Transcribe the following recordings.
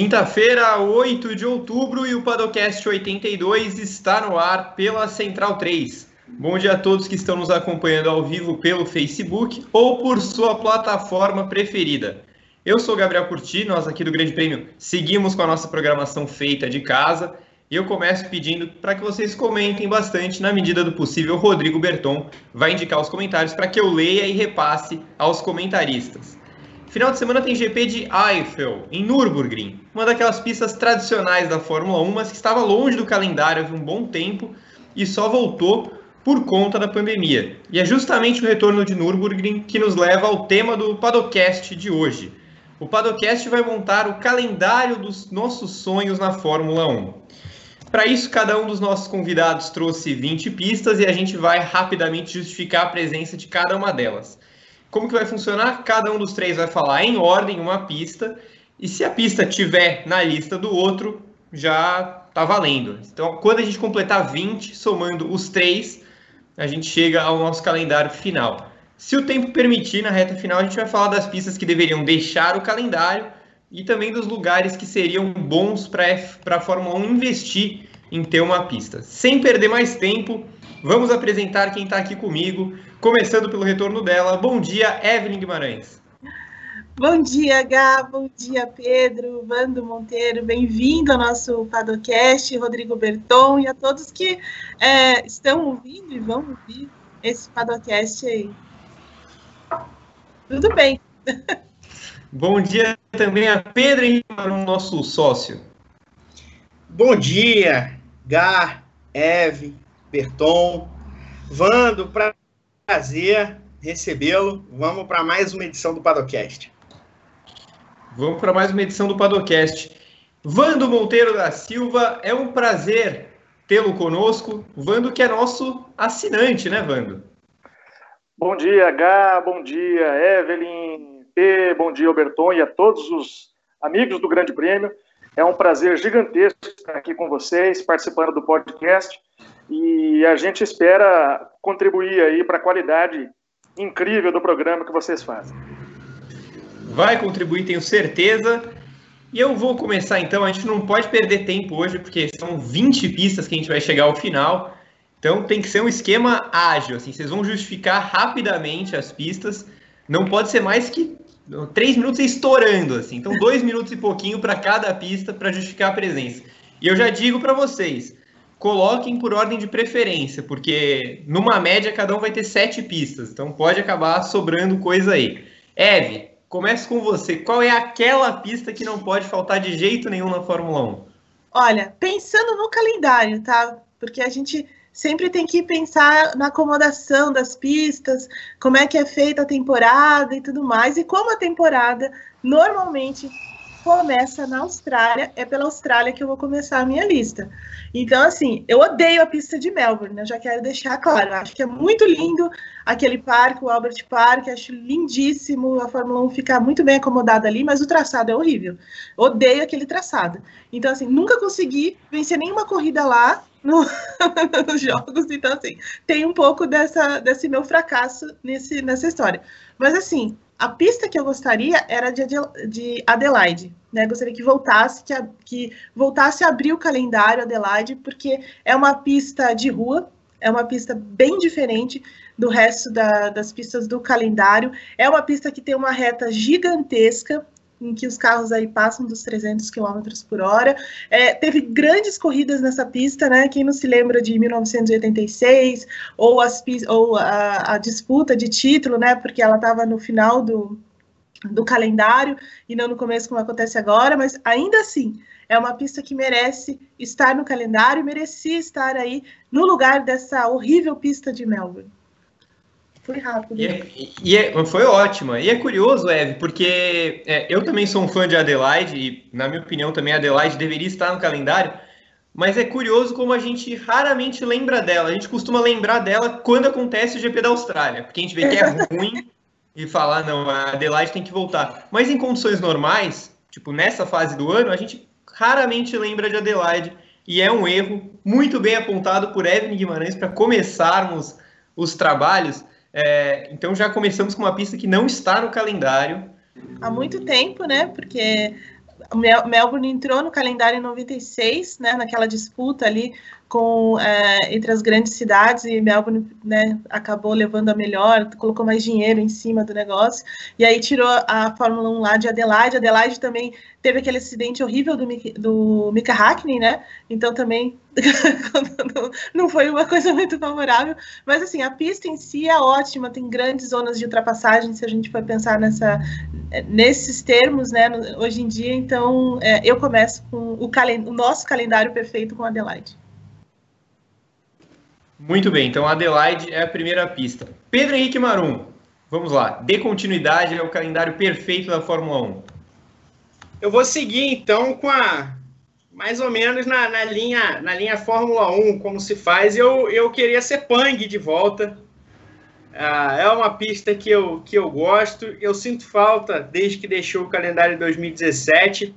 Quinta-feira, 8 de outubro, e o Padocast 82 está no ar pela Central 3. Bom dia a todos que estão nos acompanhando ao vivo pelo Facebook ou por sua plataforma preferida. Eu sou Gabriel Curti, nós aqui do Grande Prêmio seguimos com a nossa programação feita de casa e eu começo pedindo para que vocês comentem bastante, na medida do possível. O Rodrigo Berton vai indicar os comentários para que eu leia e repasse aos comentaristas. Final de semana tem GP de Eiffel, em Nürburgring, uma daquelas pistas tradicionais da Fórmula 1, mas que estava longe do calendário há um bom tempo e só voltou por conta da pandemia. E é justamente o retorno de Nürburgring que nos leva ao tema do Padocast de hoje. O Padocast vai montar o calendário dos nossos sonhos na Fórmula 1. Para isso, cada um dos nossos convidados trouxe 20 pistas e a gente vai rapidamente justificar a presença de cada uma delas. Como que vai funcionar? Cada um dos três vai falar em ordem uma pista e se a pista tiver na lista do outro, já está valendo. Então, quando a gente completar 20, somando os três, a gente chega ao nosso calendário final. Se o tempo permitir, na reta final, a gente vai falar das pistas que deveriam deixar o calendário e também dos lugares que seriam bons para a Fórmula 1 investir em ter uma pista. Sem perder mais tempo, vamos apresentar quem está aqui comigo, começando pelo retorno dela. Bom dia, Evelyn Guimarães. Bom dia, Gá, bom dia, Pedro, Vando Monteiro, bem-vindo ao nosso Padocast, Rodrigo Berton e a todos que é, estão ouvindo e vão ouvir esse Padocast aí. Tudo bem. Bom dia também a Pedro Henrique, nosso sócio. Bom dia, Gá, Eve, Berton, Vando, prazer recebê-lo. Vamos para mais uma edição do Padocast. Vamos para mais uma edição do Padocast. Vando Monteiro da Silva, é um prazer tê-lo conosco. Vando que é nosso assinante, né, Vando? Bom dia, Gá, bom dia, Evelyn, P, bom dia, Alberton, e a todos os amigos do Grande Prêmio. É um prazer gigantesco estar aqui com vocês, participando do podcast, e a gente espera contribuir aí para a qualidade incrível do programa que vocês fazem. Vai contribuir, tenho certeza. E eu vou começar então, a gente não pode perder tempo hoje, porque são 20 pistas que a gente vai chegar ao final. Então tem que ser um esquema ágil, assim, vocês vão justificar rapidamente as pistas. Não pode ser mais que três minutos estourando, assim. Então, dois minutos e pouquinho para cada pista para justificar a presença. E eu já digo para vocês, coloquem por ordem de preferência, porque numa média cada um vai ter sete pistas, então pode acabar sobrando coisa aí. Eve, comece com você. Qual é aquela pista que não pode faltar de jeito nenhum na Fórmula 1? Olha, pensando no calendário, tá? Porque a gente sempre tem que pensar na acomodação das pistas, como é que é feita a temporada e tudo mais. E como a temporada normalmente começa na Austrália, é pela Austrália que eu vou começar a minha lista. Então, assim, eu odeio a pista de Melbourne, né? eu já quero deixar claro. Acho que é muito lindo aquele parque, o Albert Park, acho lindíssimo a Fórmula 1 ficar muito bem acomodada ali, mas o traçado é horrível. Odeio aquele traçado. Então, assim, nunca consegui vencer nenhuma corrida lá, no, nos jogos. Então, assim, tem um pouco dessa, desse meu fracasso nesse, nessa história. Mas, assim, a pista que eu gostaria era de, de Adelaide. Né? Gostaria que voltasse, que, a, que voltasse a abrir o calendário Adelaide, porque é uma pista de rua, é uma pista bem diferente do resto da, das pistas do calendário. É uma pista que tem uma reta gigantesca, em que os carros aí passam dos 300 km por hora. É, teve grandes corridas nessa pista, né? Quem não se lembra de 1986 ou, as, ou a, a disputa de título, né? Porque ela estava no final do, do calendário e não no começo como acontece agora, mas ainda assim é uma pista que merece estar no calendário, merecia estar aí no lugar dessa horrível pista de Melbourne. Foi rápido. E, é, e é, foi ótima. E é curioso, Eve, porque é, eu também sou um fã de Adelaide, e na minha opinião também Adelaide deveria estar no calendário, mas é curioso como a gente raramente lembra dela. A gente costuma lembrar dela quando acontece o GP da Austrália, porque a gente vê que é ruim e falar, não, a Adelaide tem que voltar. Mas em condições normais, tipo nessa fase do ano, a gente raramente lembra de Adelaide, e é um erro muito bem apontado por Evelyn Guimarães para começarmos os trabalhos. É, então já começamos com uma pista que não está no calendário. Há muito tempo, né? Porque Melbourne entrou no calendário em 96, né, naquela disputa ali com é, entre as grandes cidades e Melbourne né, acabou levando a melhor, colocou mais dinheiro em cima do negócio e aí tirou a Fórmula 1 lá de Adelaide. Adelaide também teve aquele acidente horrível do, do Mika Hakkinen, né? Então também não foi uma coisa muito favorável. Mas assim, a pista em si é ótima, tem grandes zonas de ultrapassagem, se a gente for pensar nessa, nesses termos, né? Hoje em dia, então é, eu começo com o, o nosso calendário perfeito com Adelaide. Muito bem, então Adelaide é a primeira pista. Pedro Henrique Marum, vamos lá. Dê continuidade ao calendário perfeito da Fórmula 1. Eu vou seguir então com a mais ou menos na, na linha na linha Fórmula 1, como se faz. Eu, eu queria ser Pang de volta. Ah, é uma pista que eu, que eu gosto. Eu sinto falta desde que deixou o calendário de 2017.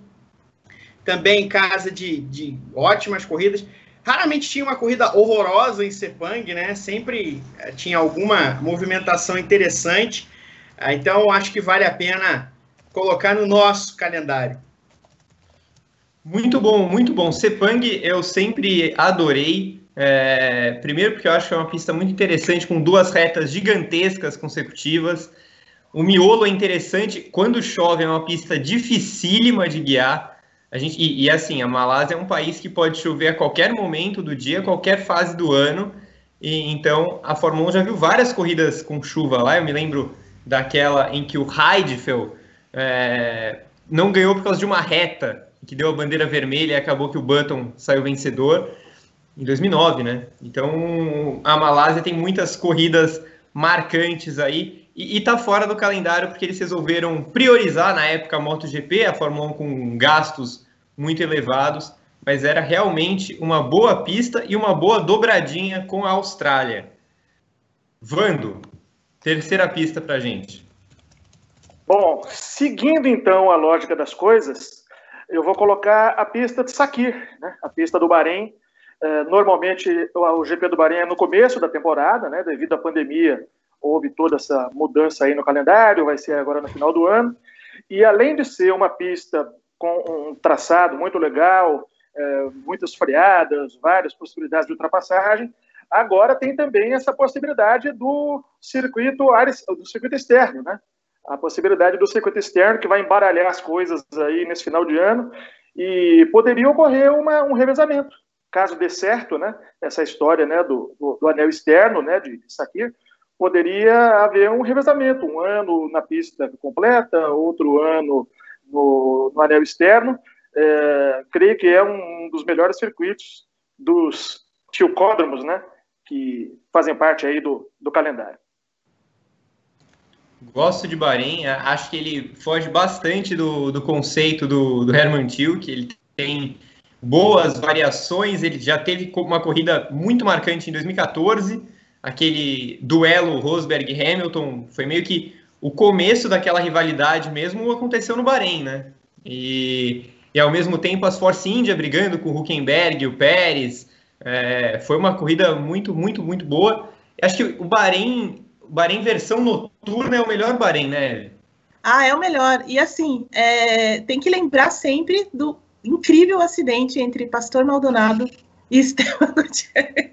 Também em casa de, de ótimas corridas. Raramente tinha uma corrida horrorosa em Sepang, né? Sempre eh, tinha alguma movimentação interessante. Ah, então, acho que vale a pena colocar no nosso calendário. Muito bom, muito bom. Sepang eu sempre adorei. É, primeiro porque eu acho que é uma pista muito interessante, com duas retas gigantescas consecutivas. O miolo é interessante. Quando chove, é uma pista dificílima de guiar. A gente, e, e, assim, a Malásia é um país que pode chover a qualquer momento do dia, qualquer fase do ano. E, então, a Fórmula 1 já viu várias corridas com chuva lá. Eu me lembro daquela em que o Heidfeld é, não ganhou por causa de uma reta, que deu a bandeira vermelha e acabou que o Button saiu vencedor em 2009, né? Então, a Malásia tem muitas corridas marcantes aí e está fora do calendário porque eles resolveram priorizar na época a MotoGP, a Fórmula 1 com gastos muito elevados, mas era realmente uma boa pista e uma boa dobradinha com a Austrália. Vando, terceira pista para gente. Bom, seguindo então a lógica das coisas, eu vou colocar a pista de Sakir, né? a pista do Bahrein. É, normalmente o GP do Bahrein é no começo da temporada, né? devido à pandemia houve toda essa mudança aí no calendário, vai ser agora no final do ano. E além de ser uma pista com um traçado muito legal, é, muitas freadas, várias possibilidades de ultrapassagem, agora tem também essa possibilidade do circuito do circuito externo, né? A possibilidade do circuito externo que vai embaralhar as coisas aí nesse final de ano e poderia ocorrer uma, um revezamento, caso dê certo, né? Essa história, né, do, do, do anel externo, né, de Sakir, poderia haver um revezamento, um ano na pista completa, outro ano no, no anel externo. É, creio que é um dos melhores circuitos dos tilcódromos, né, que fazem parte aí do, do calendário. Gosto de Bahrein, acho que ele foge bastante do, do conceito do, do Herman Tilke, ele tem boas variações, ele já teve uma corrida muito marcante em 2014, aquele duelo Rosberg-Hamilton, foi meio que o começo daquela rivalidade mesmo aconteceu no Bahrein, né? E, e ao mesmo tempo as Force India brigando com o Huckenberg, o Pérez, é, foi uma corrida muito, muito, muito boa. Acho que o Bahrein, o Bahrein versão noturna é o melhor Bahrein, né? Ah, é o melhor. E assim, é, tem que lembrar sempre do incrível acidente entre Pastor Maldonado e Esteban Gutierrez,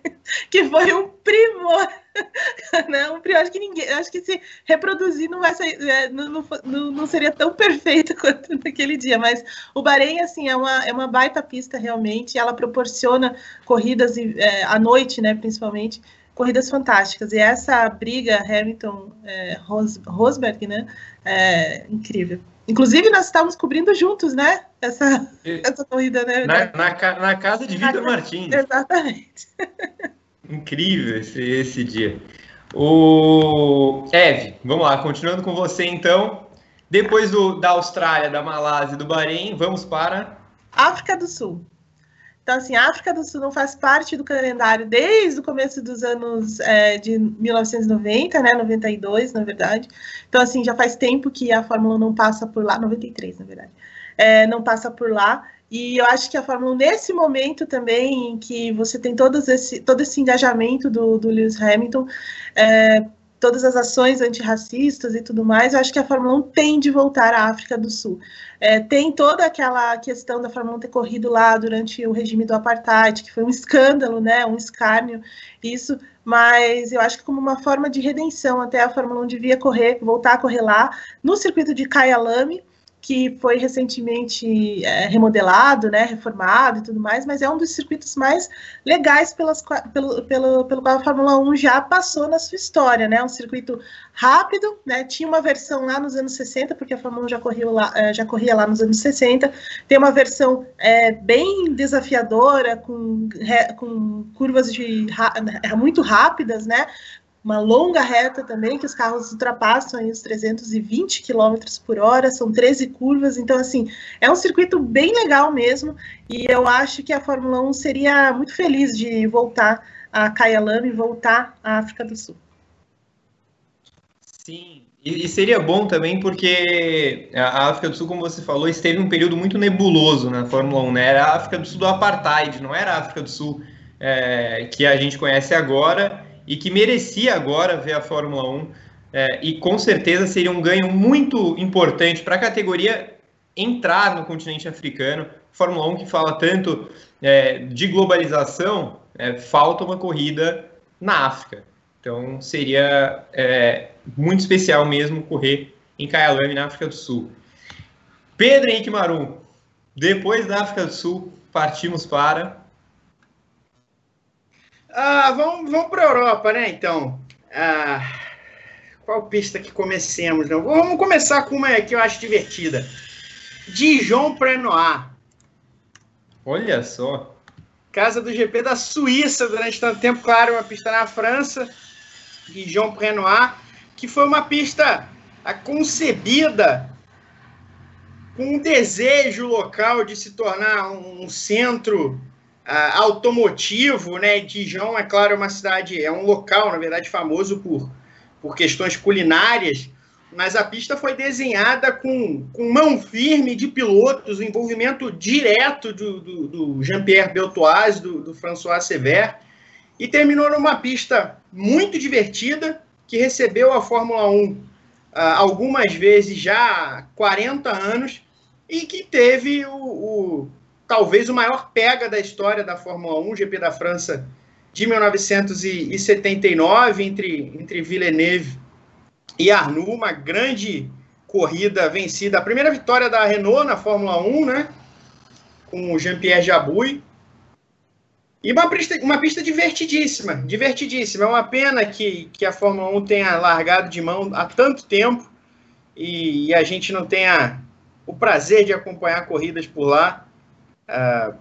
que foi um primor, né? Um primor, acho que ninguém, acho que se reproduzir não vai ser, é, não, não, não, seria tão perfeito quanto naquele dia, mas o Bahrein, assim, é uma, é uma baita pista realmente, ela proporciona corridas é, à noite, né, principalmente, corridas fantásticas, e essa briga Hamilton, é, né, é incrível. Inclusive, nós estávamos cobrindo juntos, né? Essa, essa corrida, né? Na, na, na casa de Vitor Martins. Exatamente. Incrível esse, esse dia. O Eve, vamos lá, continuando com você então. Depois do, da Austrália, da Malásia e do Bahrein, vamos para. África do Sul. Então, assim, a África do Sul não faz parte do calendário desde o começo dos anos é, de 1990, né? 92, na verdade. Então, assim, já faz tempo que a Fórmula não passa por lá, 93, na verdade. É, não passa por lá. E eu acho que a Fórmula 1, nesse momento também, em que você tem todo esse, todo esse engajamento do, do Lewis Hamilton, é, todas as ações antirracistas e tudo mais, eu acho que a Fórmula 1 tem de voltar à África do Sul. É, tem toda aquela questão da Fórmula 1 ter corrido lá durante o regime do Apartheid, que foi um escândalo, né, um escárnio, isso, mas eu acho que como uma forma de redenção, até a Fórmula 1 devia correr, voltar a correr lá, no circuito de Kyalami, que foi recentemente é, remodelado, né, reformado e tudo mais, mas é um dos circuitos mais legais pelas, pelo, pelo, pelo qual a Fórmula 1 já passou na sua história, né, um circuito rápido, né, tinha uma versão lá nos anos 60, porque a Fórmula 1 já, corria lá, é, já corria lá nos anos 60, tem uma versão é, bem desafiadora, com, com curvas de, muito rápidas, né, uma longa reta também, que os carros ultrapassam os 320 km por hora, são 13 curvas, então, assim, é um circuito bem legal mesmo, e eu acho que a Fórmula 1 seria muito feliz de voltar a Kyalami e voltar à África do Sul. Sim, e seria bom também porque a África do Sul, como você falou, esteve um período muito nebuloso na Fórmula 1, né? Era a África do Sul do Apartheid, não era a África do Sul é, que a gente conhece agora, e que merecia agora ver a Fórmula 1 é, e com certeza seria um ganho muito importante para a categoria entrar no continente africano. Fórmula 1 que fala tanto é, de globalização, é, falta uma corrida na África. Então seria é, muito especial mesmo correr em Kyalami, na África do Sul. Pedro Henrique Marum, depois da África do Sul, partimos para ah, vamos vamos para a Europa, né? Então, ah, qual pista que comecemos? Não? Vamos começar com uma que eu acho divertida. Dijon Prenoir. Olha só. Casa do GP da Suíça durante tanto tempo, claro, uma pista na França. Dijon Prenoir, que foi uma pista concebida com um desejo local de se tornar um centro uh, automotivo, né? Dijon, é claro, é uma cidade, é um local, na verdade, famoso por, por questões culinárias, mas a pista foi desenhada com, com mão firme de pilotos, o envolvimento direto do, do, do Jean-Pierre Beltoise, do, do François Sever, e terminou numa pista muito divertida, que recebeu a Fórmula 1 uh, ah, algumas vezes já há 40 anos, e que teve o talvez o maior pega da história da Fórmula 1, GP da França de 1979, entre, entre Villeneuve e Arnoux, uma grande corrida vencida. A primeira vitória da Renault na Fórmula 1, né? Com o Jean-Pierre Jabouille. E uma pista, uma pista divertidíssima, divertidíssima. É uma pena que, que a Fórmula 1 tenha largado de mão há tanto tempo e, e a gente não tenha o prazer de acompanhar corridas por lá.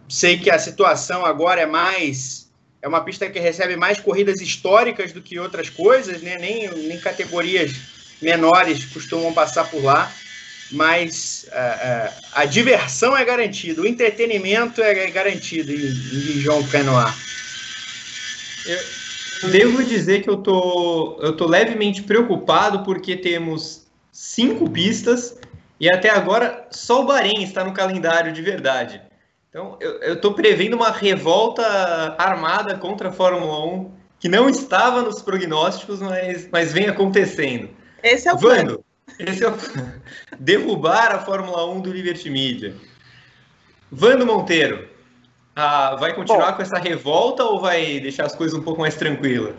Sei que a situação agora é mais. É uma pista que recebe mais corridas históricas do que outras coisas, né? nem, nem categorias menores costumam passar por lá, mas uh, uh, a diversão é garantida, o entretenimento é garantido em, em Dijon Canoa. Eu devo dizer que eu tô, eu tô levemente preocupado porque temos cinco pistas e até agora só o Bahrein está no calendário de verdade. Então, eu estou prevendo uma revolta armada contra a Fórmula 1 que não estava nos prognósticos, mas, mas vem acontecendo. Esse é o Vando, plano. Esse é o Derrubar a Fórmula 1 do Liberty Media. Vando Monteiro, ah, vai continuar Bom, com essa revolta ou vai deixar as coisas um pouco mais tranquilas?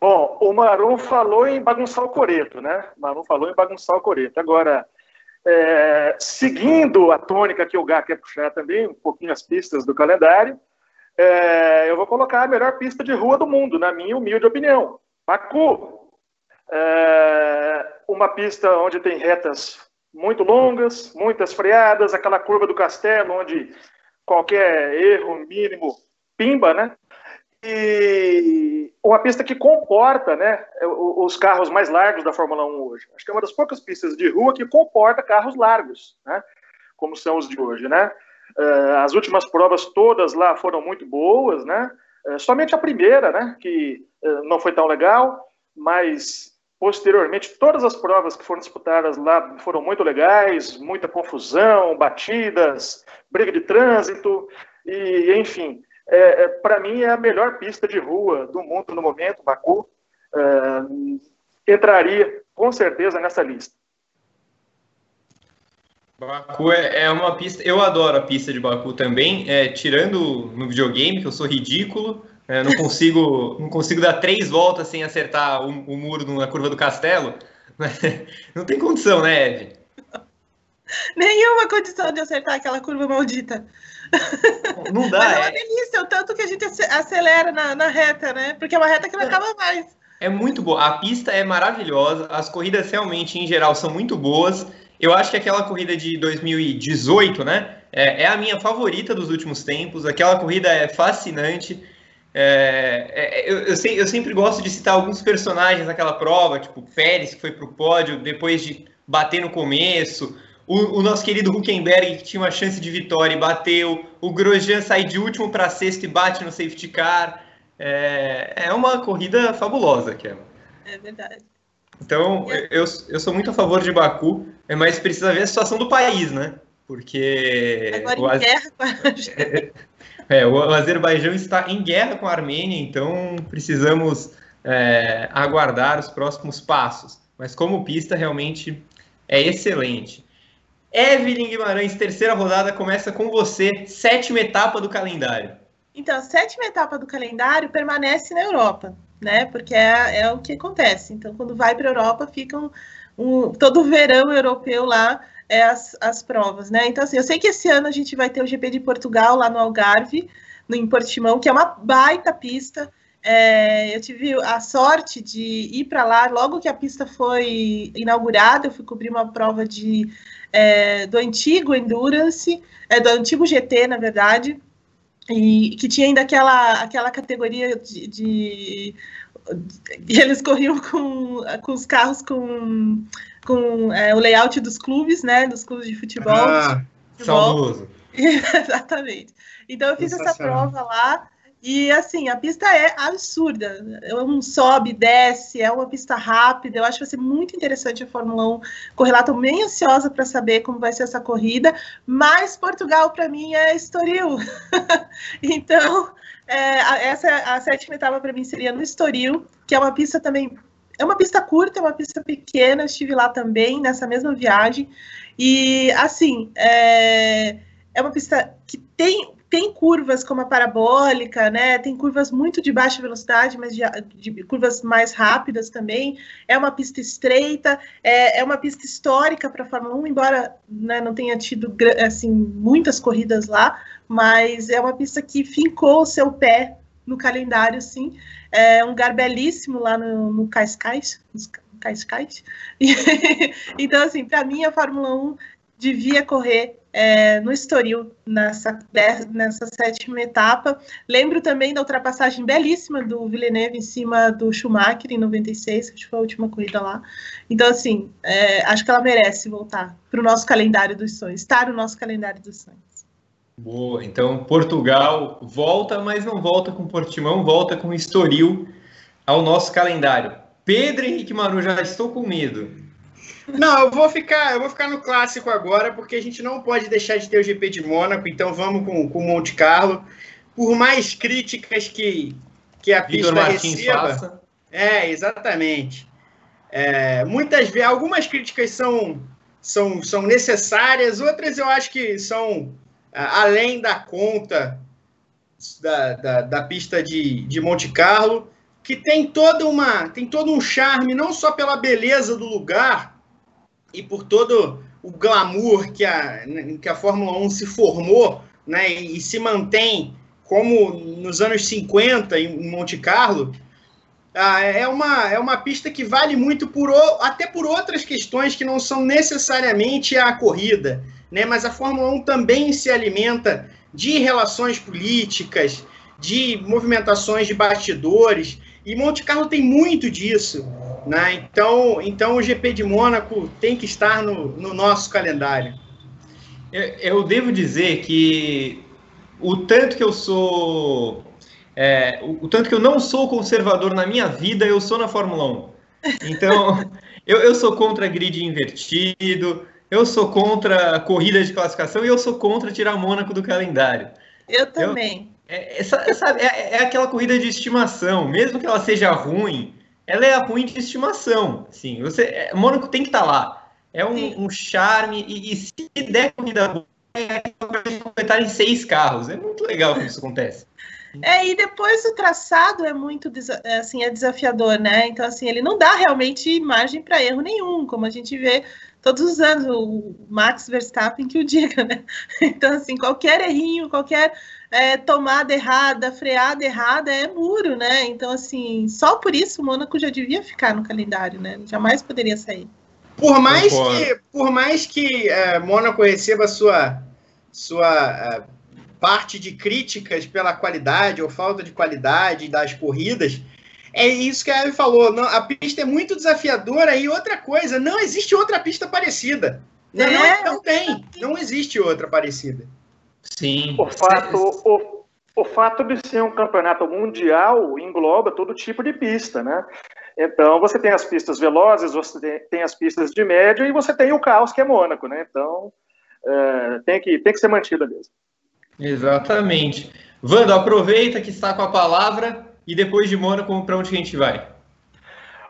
Bom, o Marum falou em bagunçar o coreto, né? O Marum falou em bagunçar o coreto. Agora, é, seguindo a tônica que o Gá quer puxar também, um pouquinho as pistas do calendário, é, eu vou colocar a melhor pista de rua do mundo, na minha humilde opinião. Baku. É, uma pista onde tem retas muito longas, muitas freadas, aquela curva do castelo, onde qualquer erro mínimo pimba, né? E uma pista que comporta né, os carros mais largos da Fórmula 1 hoje. Acho que é uma das poucas pistas de rua que comporta carros largos, né, como são os de hoje. Né? Uh, as últimas provas todas lá foram muito boas, né? Uh, somente a primeira, né, que uh, não foi tão legal, mas posteriormente todas as provas que foram disputadas lá foram muito legais, muita confusão, batidas, briga de trânsito e enfim é, é para mim, é a melhor pista de rua do mundo no momento, Baku. É, entraria com certeza nessa lista. Baku é, é uma pista. Eu adoro a pista de Baku também. É, tirando no videogame, que eu sou ridículo, é, não consigo não consigo dar três voltas sem acertar o, o muro na curva do castelo. Não tem condição, né, Eve? Nenhuma condição de acertar aquela curva maldita. Não dá. Mas é uma é... delícia, o tanto que a gente acelera na, na reta, né? Porque é uma reta que não acaba mais. É muito boa. A pista é maravilhosa. As corridas realmente, em geral, são muito boas. Eu acho que aquela corrida de 2018, né? É, é a minha favorita dos últimos tempos. Aquela corrida é fascinante. É, é, eu, eu, eu, sempre gosto de citar alguns personagens naquela prova, tipo Pérez, que foi para o pódio depois de bater no começo. O, o, nosso querido Huckenberg, que tinha uma chance de vitória e bateu. O Grosjean sai de último para sexto e bate no safety car. É, é uma corrida fabulosa, Kelly. É verdade. Então, eu, eu sou muito a favor de Baku, é mas precisa ver a situação do país, né? Porque. Agora o em guerra com a é, o Azerbaijão está em guerra com a Armênia, então precisamos é, aguardar os próximos passos. Mas como pista, realmente é excelente. Evelyn Guimarães, terceira rodada, começa com você, sétima etapa do calendário. Então, a sétima etapa do calendário permanece na Europa né? Porque é, é o que acontece. Então, quando vai para a Europa, ficam um, todo o verão europeu lá é as, as provas, né? Então, assim, eu sei que esse ano a gente vai ter o GP de Portugal lá no Algarve, no em Portimão, que é uma baita pista. É, eu tive a sorte de ir para lá logo que a pista foi inaugurada. Eu fui cobrir uma prova de, é, do antigo Endurance, é, do antigo GT, na verdade, e que tinha ainda aquela, aquela categoria de, de, de eles corriam com, com os carros com, com é, o layout dos clubes, né? Dos clubes de futebol. Ah, saudoso. Exatamente. Então eu fiz essa prova lá e assim, a pista é absurda. É um sobe, desce, é uma pista rápida. Eu acho que vai ser muito interessante a Fórmula 1 correr lá. Estou bem ansiosa para saber como vai ser essa corrida. Mas Portugal, para mim, é Estoril. então, é, essa a sétima etapa para mim seria no Estoril, que é uma pista também. É uma pista curta, é uma pista pequena. Estive lá também nessa mesma viagem. E assim, é, é uma pista que tem tem curvas como a parabólica, né? Tem curvas muito de baixa velocidade, mas de, de curvas mais rápidas também. É uma pista estreita, é, é uma pista histórica para a Fórmula 1, embora né, não tenha tido assim muitas corridas lá, mas é uma pista que fincou o seu pé no calendário, sim. É um lugar belíssimo lá no, no Cascais, Cascais. então, assim, para mim a Fórmula 1 devia correr é, no Estoril, nessa, nessa sétima etapa. Lembro também da ultrapassagem belíssima do Villeneuve em cima do Schumacher em 96, que foi a última corrida lá. Então, assim, é, acho que ela merece voltar para o nosso calendário dos sonhos, estar no nosso calendário dos sonhos. Boa, então Portugal volta, mas não volta com Portimão, volta com Estoril ao nosso calendário. Pedro Henrique Manu, já estou com medo. Não, eu vou ficar, eu vou ficar no clássico agora, porque a gente não pode deixar de ter o GP de Mônaco, então vamos com, com Monte Carlo. Por mais críticas que, que a Victor pista Martins receba. Faça. É, exatamente. É, muitas vezes, algumas críticas são, são, são necessárias, outras eu acho que são além da conta da, da, da pista de, de Monte Carlo, que tem toda uma tem todo um charme, não só pela beleza do lugar, e por todo o glamour que a, que a Fórmula 1 se formou né, e se mantém como nos anos 50 em Monte Carlo, ah, é, uma, é uma pista que vale muito por até por outras questões que não são necessariamente a corrida, né? Mas a Fórmula 1 também se alimenta de relações políticas, de movimentações de bastidores, e Monte Carlo tem muito disso. Né? Então, então o GP de Mônaco tem que estar no, no nosso calendário. Eu, eu, devo dizer que o tanto que eu sou. É, o, o, tanto que eu não sou conservador na minha vida, eu sou na Fórmula 1. Então, eu, eu sou contra grid invertido, eu sou contra corrida de classificação e eu sou contra tirar Mônaco do calendário. Eu também. Eu, é, essa, essa, é, é aquela corrida de estimação, mesmo que ela seja ruim, ela é a ruim de estimação. Sim, você, é, Mônaco tem que estar tá lá. É um, um charme, e, e, se der corrida boa, é completar em seis carros. É muito legal que isso acontece. É, e depois o traçado é muito é, assim, é desafiador, né? Então, assim, ele não dá realmente margem para erro nenhum, como a gente vê todos os anos, o Max Verstappen que o diga, né? Então, assim, qualquer errinho, qualquer é, tomada errada, freada errada é muro, né? Então, assim, só por isso o Mônaco já devia ficar no calendário, né? Jamais poderia sair. Por mais que, por mais que é, Mônaco receba sua, sua é, parte de críticas pela qualidade ou falta de qualidade das corridas, é isso que a Eve falou. Não, a pista é muito desafiadora e outra coisa, não existe outra pista parecida. Não, é. não, não tem, não existe outra parecida. Sim. O fato, o, o fato de ser um campeonato mundial engloba todo tipo de pista, né? Então, você tem as pistas velozes, você tem, as pistas de média e você tem o caos, que é Mônaco, né? Então, é, tem, que, tem que ser mantida mesmo. Exatamente. Vando, aproveita que está com a palavra e depois de Mônaco, para onde a gente vai?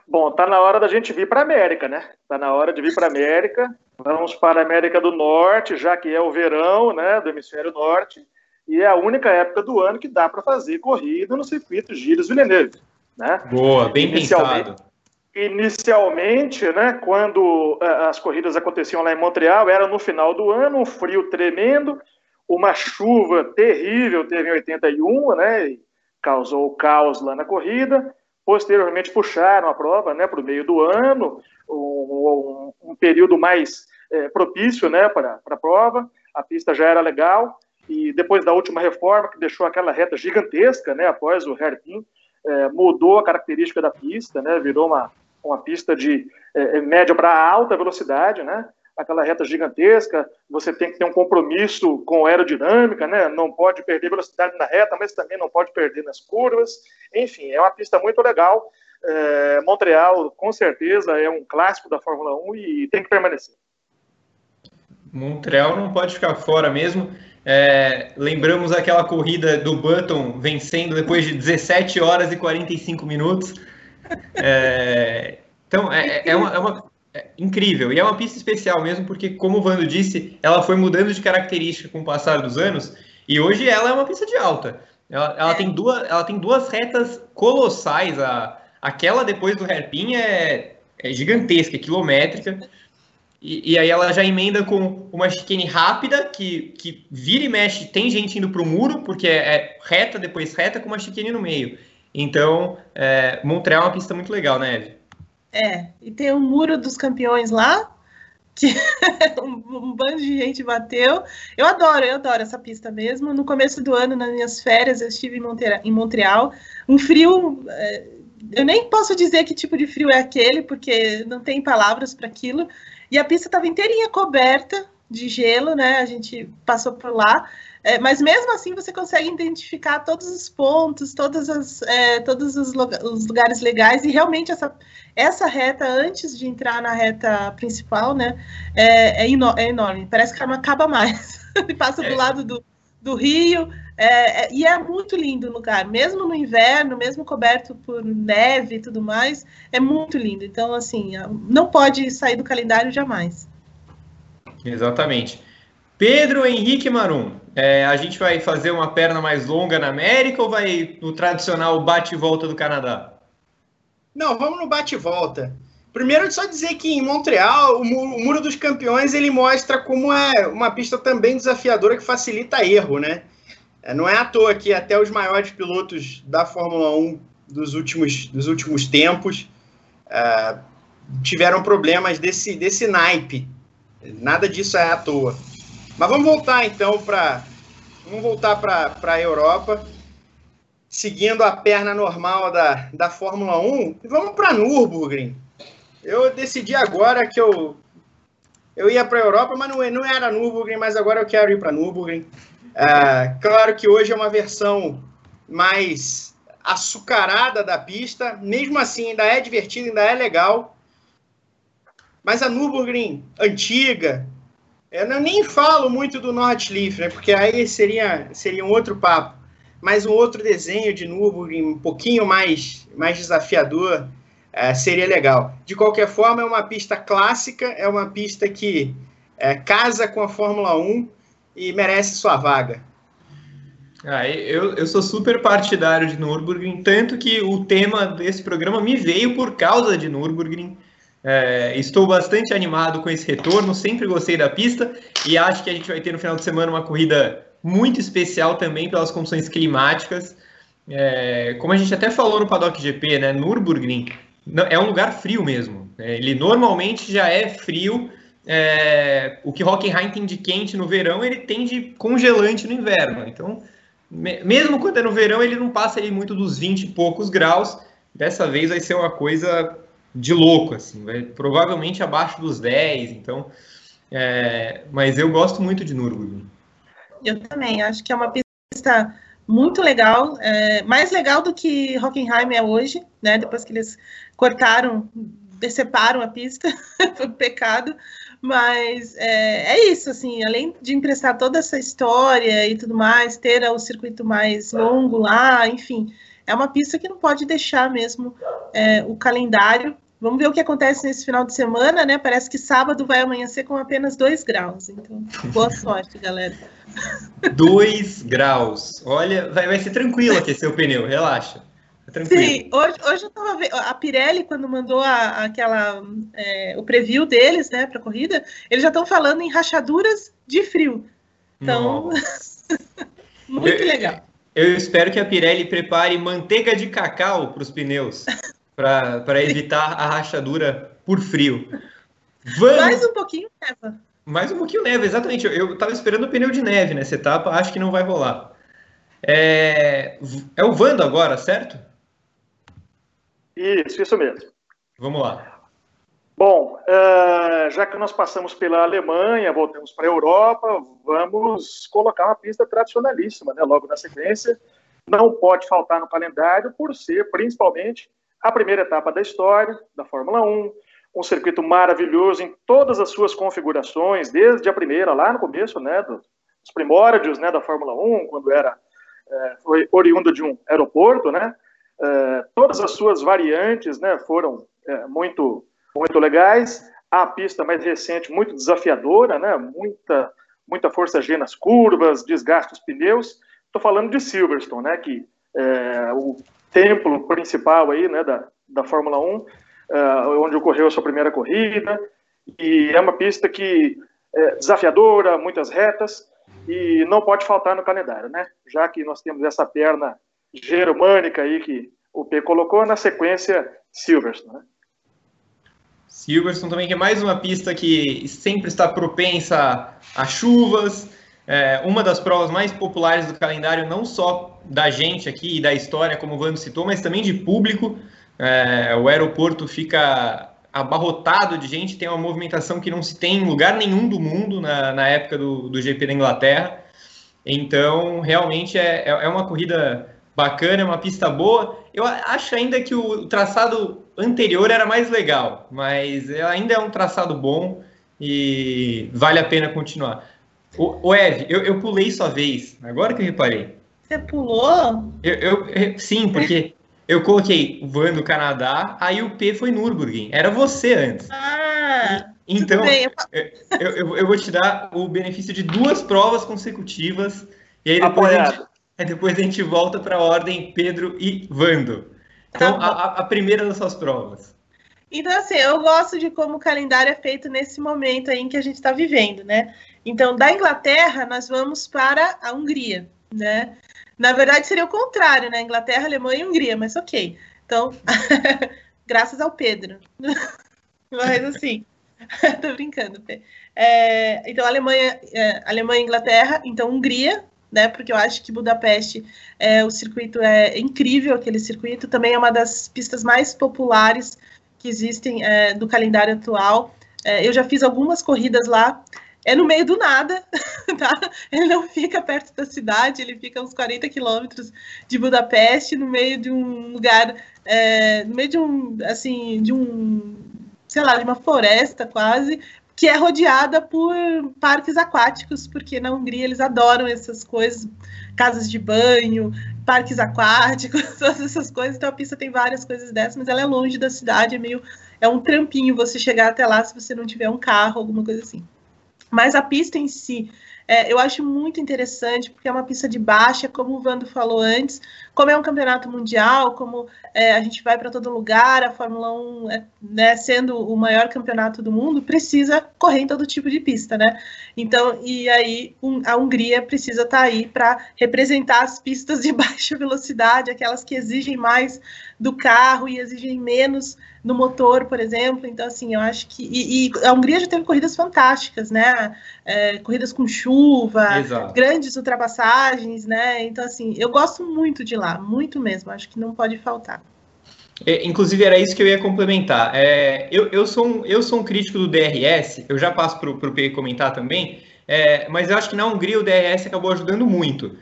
Bom, tá na hora da gente vir para a América, né? Tá na hora de vir para a América. Vamos para a América do Norte, já que é o verão, né, do hemisfério norte, e é a única época do ano que dá para fazer corrida no circuito Gilles Villeneuve, né? Boa, bem inicialmente, pensado. Inicialmente, né, quando uh, as corridas aconteciam lá em Montreal, era no final do ano, um frio tremendo, uma chuva terrível teve em 81, né, e causou caos lá na corrida. Posteriormente puxaram a prova, né, para o meio do ano, um, um, um período mais é, propício, né, para a prova. A pista já era legal e depois da última reforma que deixou aquela reta gigantesca, né, após o hairpin, é, mudou a característica da pista, né, virou uma uma pista de é, média para alta velocidade, né? aquela reta gigantesca, você tem que ter um compromisso com aerodinâmica, né? Não pode perder velocidade na reta, mas também não pode perder nas curvas. Enfim, é uma pista muito legal. É, Montreal, com certeza, é um clássico da Fórmula 1 e tem que permanecer. Montreal não pode ficar fora mesmo. É, lembramos aquela corrida do Button vencendo depois de 17 horas e 45 minutos. É, então, é, é, uma, é uma é incrível. E é uma pista especial mesmo, porque, como o Vando disse, ela foi mudando de característica com o passar dos anos, e hoje ela é uma pista de alta. Ela, ela é. tem, duas, ela tem duas retas colossais. A, aquela depois do hairpin é, é gigantesca, é quilométrica. E, e, aí ela já emenda com uma chicane rápida, que, que vira e mexe, tem gente indo para o muro, porque é, é, reta, depois reta, com uma chicane no meio. Então, é, Montreal é uma pista muito legal, né, Eve? É, e tem o um Muro dos Campeões lá, que um, um, bando de gente bateu. Eu adoro, eu adoro essa pista mesmo. No começo do ano, nas minhas férias, eu estive em, Montreal, em Montreal. Um frio. É, eu nem posso dizer que tipo de frio é aquele, porque não tem palavras para aquilo. E a pista estava inteirinha coberta de gelo, né? A gente passou por lá. É, mas mesmo assim você consegue identificar todos os pontos, todas as, é, todos os, os, lugares legais e realmente essa, essa reta antes de entrar na reta principal, né, é, é, é enorme. Parece que não acaba mais. Passa do é. lado do, do rio é, é, e é muito lindo o lugar, mesmo no inverno, mesmo coberto por neve e tudo mais, é muito lindo. Então assim, não pode sair do calendário jamais. Exatamente. Pedro Henrique Marum, é, a gente vai fazer uma perna mais longa na América ou vai no tradicional bate e volta do Canadá? Não, vamos no bate e volta. Primeiro, só dizer que em Montreal, o Muro dos Campeões ele mostra como é uma pista também desafiadora que facilita erro, né? É, não é à toa que até os maiores pilotos da Fórmula 1 dos últimos, dos últimos tempos uh, tiveram problemas desse, desse naipe. Nada disso é à toa. Mas vamos voltar então para vamos voltar para a Europa, seguindo a perna normal da, da Fórmula 1. E vamos para Nürburgring. Eu decidi agora que eu eu ia para a Europa, mas não, não era Nürburgring, mas agora eu quero ir para Nürburgring. É, claro que hoje é uma versão mais açucarada da pista, mesmo assim ainda é divertido, ainda é legal. Mas a Nürburgring antiga, eu nem falo muito do Nordleaf, né? Porque aí seria, seria um outro papo. Mas um outro desenho de Nürburgring, um pouquinho mais, mais desafiador. É, seria legal. De qualquer forma, é uma pista clássica, é uma pista que é, casa com a Fórmula 1 e merece sua vaga. Ah, eu, eu sou super partidário de Nürburgring, tanto que o tema desse programa me veio por causa de Nürburgring. É, estou bastante animado com esse retorno, sempre gostei da pista e acho que a gente vai ter no final de semana uma corrida muito especial também pelas condições climáticas. É, como a gente até falou no Paddock GP, né, Nürburgring é um lugar frio mesmo. É, ele normalmente já é frio. É, o que Hockenheim tem de quente no verão, ele tem de congelante no inverno. Então, me, mesmo quando é no verão, ele não passa aí muito dos 20 e poucos graus. Dessa vez vai ser uma coisa de louco, assim, vai, provavelmente abaixo dos 10, então, é, mas eu gosto muito de Nürburgring. Eu também, acho que é uma pista muito legal, é, mais legal do que Hockenheim é hoje, né, depois que eles cortaram, deceparam a pista, foi um pecado, mas é, é, isso, assim, além de emprestar toda essa história e tudo mais, ter o circuito mais longo lá, enfim, é uma pista que não pode deixar mesmo é, o calendário. Vamos ver o que acontece nesse final de semana, né? Parece que sábado vai amanhecer com apenas 2 graus. Então, boa sorte, galera. 2 graus. Olha, vai, vai ser tranquilo aquecer o pneu, relaxa. É Sim, hoje, hoje eu tava vendo, a Pirelli, quando mandou a, aquela, é, o preview deles, né, para corrida, eles já estão falando em rachaduras de frio. Então, muito legal. Eu espero que a Pirelli prepare manteiga de cacau para os pneus, para evitar a rachadura por frio. Vamos... Mais um pouquinho neva. Mais um pouquinho neve, exatamente. Eu estava esperando o pneu de neve nessa etapa, acho que não vai rolar. É, é o Vando agora, certo? Isso, isso mesmo. Vamos lá. Bom, uh, já que nós passamos pela Alemanha, voltamos para a Europa, vamos colocar uma pista tradicionalíssima, né, logo na sequência. Não pode faltar no calendário, por ser principalmente a primeira etapa da história da Fórmula 1, um circuito maravilhoso em todas as suas configurações, desde a primeira, lá no começo, né, dos primórdios né, da Fórmula 1, quando era é, foi oriundo de um aeroporto, né? É, todas as suas variantes, né, foram é, muito muito legais. A pista mais recente, muito desafiadora, né? Muita, muita força G nas curvas, desgaste dos pneus. Estou falando de Silverstone, né? Que é o templo principal aí, né? Da, da Fórmula 1, é, onde ocorreu a sua primeira corrida. E é uma pista que é desafiadora, muitas retas e não pode faltar no calendário, né? Já que nós temos essa perna germânica aí que o P colocou na sequência Silverstone, né? Silverstone também, que é mais uma pista que sempre está propensa a chuvas. É uma das provas mais populares do calendário, não só da gente aqui e da história, como o Vando citou, mas também de público. É, o aeroporto fica abarrotado de gente, tem uma movimentação que não se tem em lugar nenhum do mundo na, na época do, do GP da Inglaterra. Então, realmente é, é, é uma corrida bacana, é uma pista boa. Eu acho ainda que o traçado anterior era mais legal, mas ainda é um traçado bom e vale a pena continuar. O, o Ev, eu, eu pulei sua vez, agora que eu reparei. Você pulou? Eu, eu sim, porque eu coloquei Van do Canadá, aí o P foi Nürburgring. Era você antes. Ah, então, eu, eu, eu, vou te dar o benefício de duas provas consecutivas. E aí depois, a gente, aí depois a gente volta para a ordem Pedro e Vando. Então, tá a, a, primeira das suas provas. Então, assim, eu gosto de como o calendário é feito nesse momento aí em que a gente está vivendo, né? Então, da Inglaterra, nós vamos para a Hungria, né? Na verdade, seria o contrário, né? Inglaterra, Alemanha e Hungria, mas ok. Então, graças ao Pedro. mas, assim, tô brincando, Pedro. É, então, Alemanha, é, Alemanha e Inglaterra, então Hungria, né? Porque eu acho que Budapeste, é, o circuito é incrível, aquele circuito também é uma das pistas mais populares que existem é, do calendário atual. É, eu já fiz algumas corridas lá. É no meio do nada, tá? Ele não fica perto da cidade, ele fica uns 40 quilômetros de Budapeste, no meio de um lugar, é, no meio de um, assim, de um, sei lá, de uma floresta quase, que é rodeada por parques aquáticos, porque na Hungria eles adoram essas coisas, casas de banho, parques aquáticos, todas essas coisas. Então a pista tem várias coisas dessas, mas ela é longe da cidade, é meio é um trampinho você chegar até lá se você não tiver um carro, alguma coisa assim. Mas a pista em si, é, eu acho muito interessante, porque é uma pista de baixa, como o Vando falou antes, como é um campeonato mundial, como é, a gente vai para todo lugar, a Fórmula 1, é, né, sendo o maior campeonato do mundo, precisa correr em todo tipo de pista, né? Então, e aí um, a Hungria precisa estar tá aí para representar as pistas de baixa velocidade, aquelas que exigem mais do carro e exigem menos no motor, por exemplo. Então, assim, eu acho que. E, e a Hungria já teve corridas fantásticas, né? É, corridas com chuva, Exato. grandes ultrapassagens, né? Então, assim, eu gosto muito de lá, muito mesmo. Acho que não pode faltar. É, inclusive, era isso que eu ia complementar. É, eu, eu, sou um, eu sou um crítico do DRS, eu já passo para o P comentar também, é, mas eu acho que na Hungria o DRS acabou ajudando muito.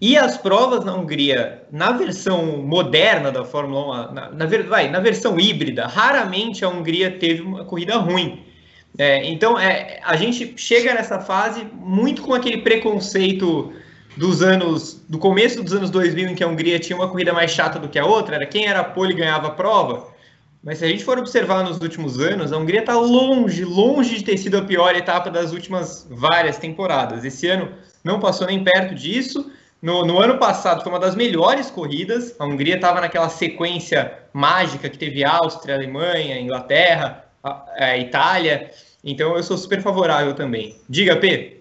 E as provas na Hungria, na versão moderna da Fórmula 1, na, na, vai, na versão híbrida, raramente a Hungria teve uma corrida ruim. É, então, é, a gente chega nessa fase muito com aquele preconceito dos anos, do começo dos anos 2000, em que a Hungria tinha uma corrida mais chata do que a outra, era quem era pole ganhava a prova. Mas se a gente for observar nos últimos anos, a Hungria está longe, longe de ter sido a pior etapa das últimas várias temporadas. Esse ano não passou nem perto disso. No, no, ano passado foi uma das melhores corridas. A Hungria estava naquela sequência mágica que teve Áustria, Alemanha, Inglaterra, a, a Itália. Então eu sou super favorável também. Diga, P.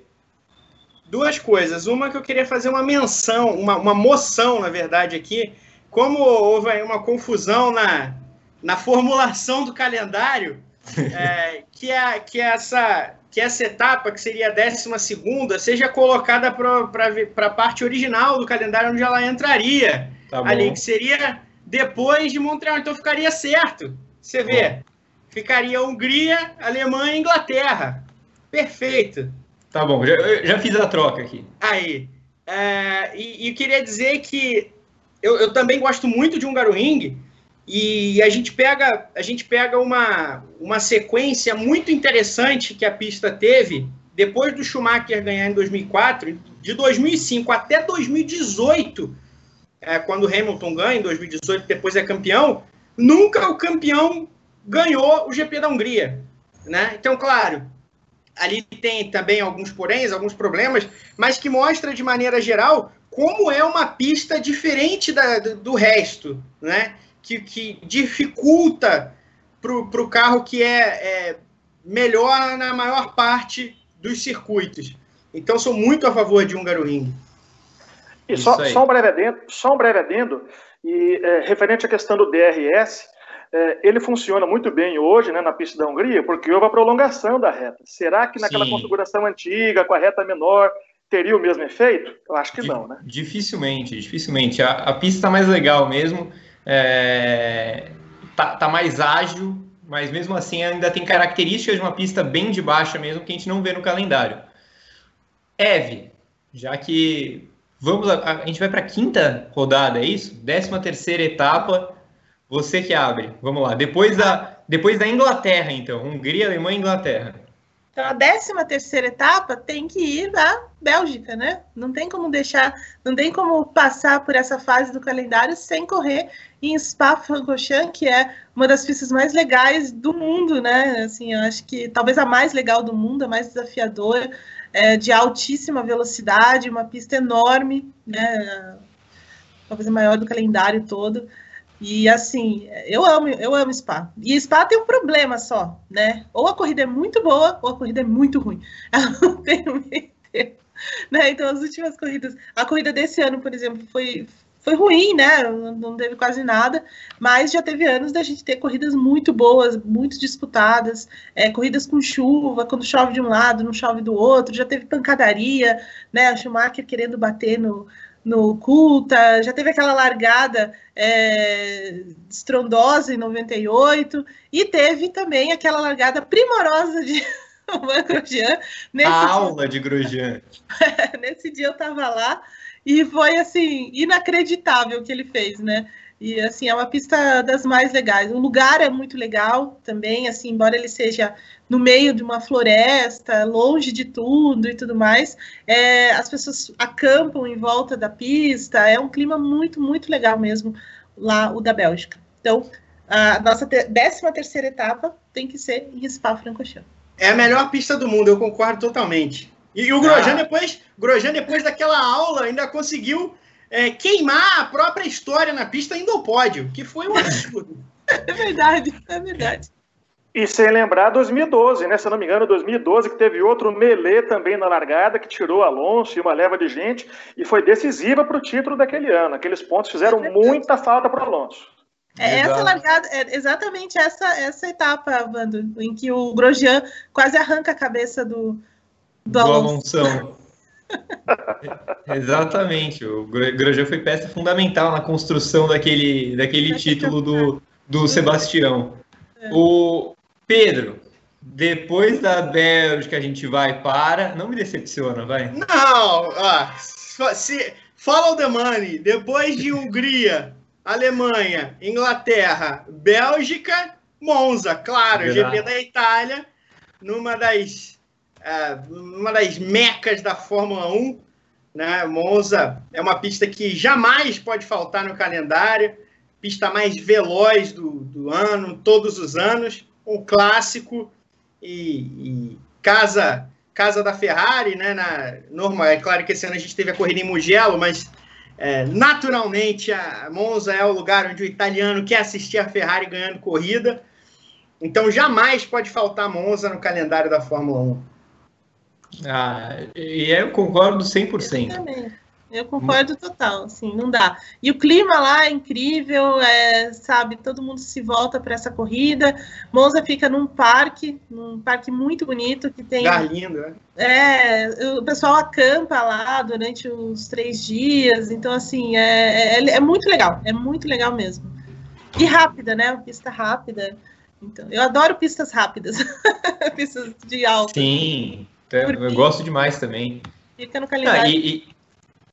Duas coisas. Uma que eu queria fazer uma menção, uma, uma moção, na verdade, aqui. Como houve uma confusão na, na formulação do calendário, é, que, é, que é essa que essa etapa, que seria a décima segunda, seja colocada para a parte original do calendário onde ela entraria. Tá ali, que seria depois de Montreal. Então ficaria certo. Você vê, bom. ficaria Hungria, Alemanha e Inglaterra. Perfeito. Tá bom, já, já fiz a troca aqui. Aí. É, e, e queria dizer que eu, eu também gosto muito de Hungaroring, e a gente pega, a gente pega uma, uma sequência muito interessante que a pista teve depois do Schumacher ganhar em 2004, de 2005 até 2018, é, quando Hamilton ganha em 2018, depois é campeão, nunca o campeão ganhou o GP da Hungria, né? Então, claro, ali tem também alguns poréns, alguns problemas, mas que mostra de maneira geral como é uma pista diferente da, do, resto, né? que, que dificulta para o carro que é, é melhor na maior parte dos circuitos. Então, sou muito a favor de um Ring. E só, só, um breve adendo, só um breve adendo e é, referente à questão do DRS, é, ele funciona muito bem hoje né, na pista da Hungria, porque houve a prolongação da reta. Será que naquela Sim. configuração antiga, com a reta menor, teria o mesmo efeito? Eu acho que não, né? Dificilmente, dificilmente. A, a pista está mais legal mesmo é, tá, tá mais ágil, mas mesmo assim ainda tem características de uma pista bem de baixa mesmo que a gente não vê no calendário. Eve, já que vamos a, a gente vai para a quinta rodada, é isso? Décima terceira etapa, você que abre. Vamos lá. Depois da depois da Inglaterra, então, Hungria, Alemanha, Inglaterra. Então, a 13 terceira etapa tem que ir à Bélgica, né? Não tem como deixar, não tem como passar por essa fase do calendário sem correr em Spa-Francorchamps, que é uma das pistas mais legais do mundo, né? Assim, eu acho que talvez a mais legal do mundo, a mais desafiadora, é, de altíssima velocidade, uma pista enorme, né? Talvez a maior do calendário todo. E assim, eu amo, eu amo Spa. E Spa tem um problema só, né? Ou a corrida é muito boa, ou a corrida é muito ruim. Ela não tem meio tempo. Né? Então, as últimas corridas, a corrida desse ano, por exemplo, foi, foi ruim, né? Não teve quase nada, mas já teve anos da gente ter corridas muito boas, muito disputadas, é, corridas com chuva, quando chove de um lado, não chove do outro, já teve pancadaria, né? A Schumacher querendo bater no, no Culta, já teve aquela largada é, estrondosa em 98, e teve também aquela largada primorosa de Grosjean. Nesse A aula de Grosjean. nesse dia eu estava lá, e foi assim, inacreditável o que ele fez, né? E assim, é uma pista das mais legais. O lugar é muito legal também, assim, embora ele seja no meio de uma floresta, longe de tudo e tudo mais, é, as pessoas acampam em volta da pista, é um clima muito, muito legal mesmo lá, o da Bélgica. Então, a nossa 13 terceira etapa tem que ser em Spa-Francorchamps. É a melhor pista do mundo, eu concordo totalmente. E o Grosjean, ah. depois, Grosjean, depois daquela aula, ainda conseguiu é, queimar a própria história na pista indo ao pódio, que foi um absurdo. é verdade, é verdade. E sem lembrar 2012, né? Se não me engano, 2012, que teve outro Melê também na largada, que tirou Alonso e uma leva de gente, e foi decisiva para o título daquele ano. Aqueles pontos fizeram muita falta para Alonso. É essa largada, é exatamente essa, essa etapa, Vando, em que o Grosjean quase arranca a cabeça do, do, do Alonso. exatamente, o Grosjean foi peça fundamental na construção daquele, daquele título do, do Sebastião. É. O Pedro, depois da Bélgica a gente vai para. Não me decepciona, vai. Não, ó, se, follow the money. Depois de Hungria, Alemanha, Inglaterra, Bélgica, Monza, claro, GP da Itália, numa das, uh, uma das mecas da Fórmula 1. Né? Monza é uma pista que jamais pode faltar no calendário, pista mais veloz do, do ano, todos os anos, um clássico e, e casa casa da Ferrari, né? Na, normal, é claro que esse ano a gente teve a corrida em Mugello, mas é, naturalmente, a Monza é o lugar onde o italiano quer assistir a Ferrari ganhando corrida. Então, jamais pode faltar Monza no calendário da Fórmula 1. Ah, e eu concordo 100%. Eu também. Eu concordo total, assim, não dá. E o clima lá é incrível, é, sabe, todo mundo se volta para essa corrida. Monza fica num parque, num parque muito bonito que tem. Lugar lindo, né? É, o pessoal acampa lá durante os três dias, então assim, é, é, é muito legal, é muito legal mesmo. E rápida, né? Uma pista rápida. Então, eu adoro pistas rápidas, pistas de alta. Sim, eu gosto demais também. Fica no calendário. Ah, e, e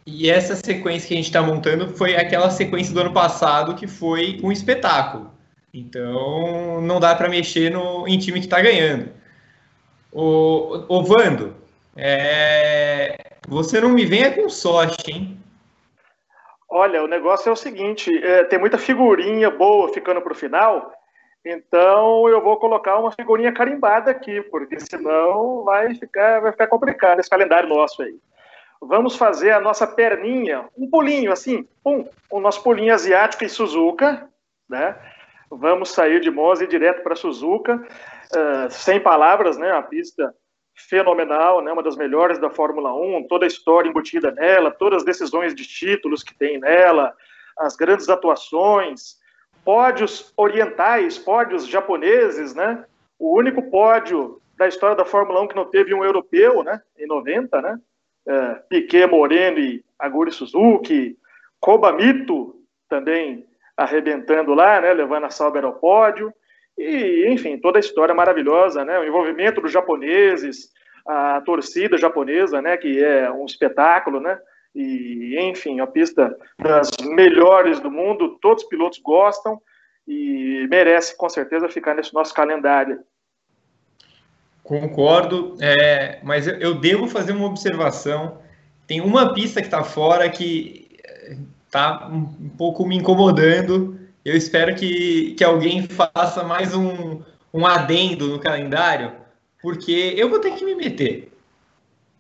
e essa sequência que a gente está montando foi aquela sequência do ano passado que foi um espetáculo. Então não dá para mexer no, em time que está ganhando. O, o Vando, é, você não me venha com sorte, hein? Olha, o negócio é o seguinte: é, tem muita figurinha boa ficando para o final, então eu vou colocar uma figurinha carimbada aqui, porque senão vai ficar, vai ficar complicado esse calendário nosso aí vamos fazer a nossa perninha, um pulinho assim, pum, o nosso pulinho asiático em Suzuka, né? Vamos sair de Monza e direto para Suzuka, uh, sem palavras, né? A pista fenomenal, né? Uma das melhores da Fórmula 1, toda a história embutida nela, todas as decisões de títulos que tem nela, as grandes atuações, pódios orientais, pódios japoneses, né? O único pódio da história da Fórmula 1 que não teve um europeu, né? Em 90, né? É, Piquet Moreno e Aguri Suzuki, Kobamito também arrebentando lá, né, levando a Sauber ao pódio, e, enfim, toda a história maravilhosa, né, o envolvimento dos japoneses, a torcida japonesa, né, que é um espetáculo, né, e, enfim, a pista das melhores do mundo, todos os pilotos gostam e merece, com certeza, ficar nesse nosso calendário. Concordo, é, mas eu, eu, devo fazer uma observação. Tem uma pista que está fora que está um, um, pouco me incomodando. Eu espero que, que alguém faça mais um, um adendo no calendário, porque eu vou ter que me meter.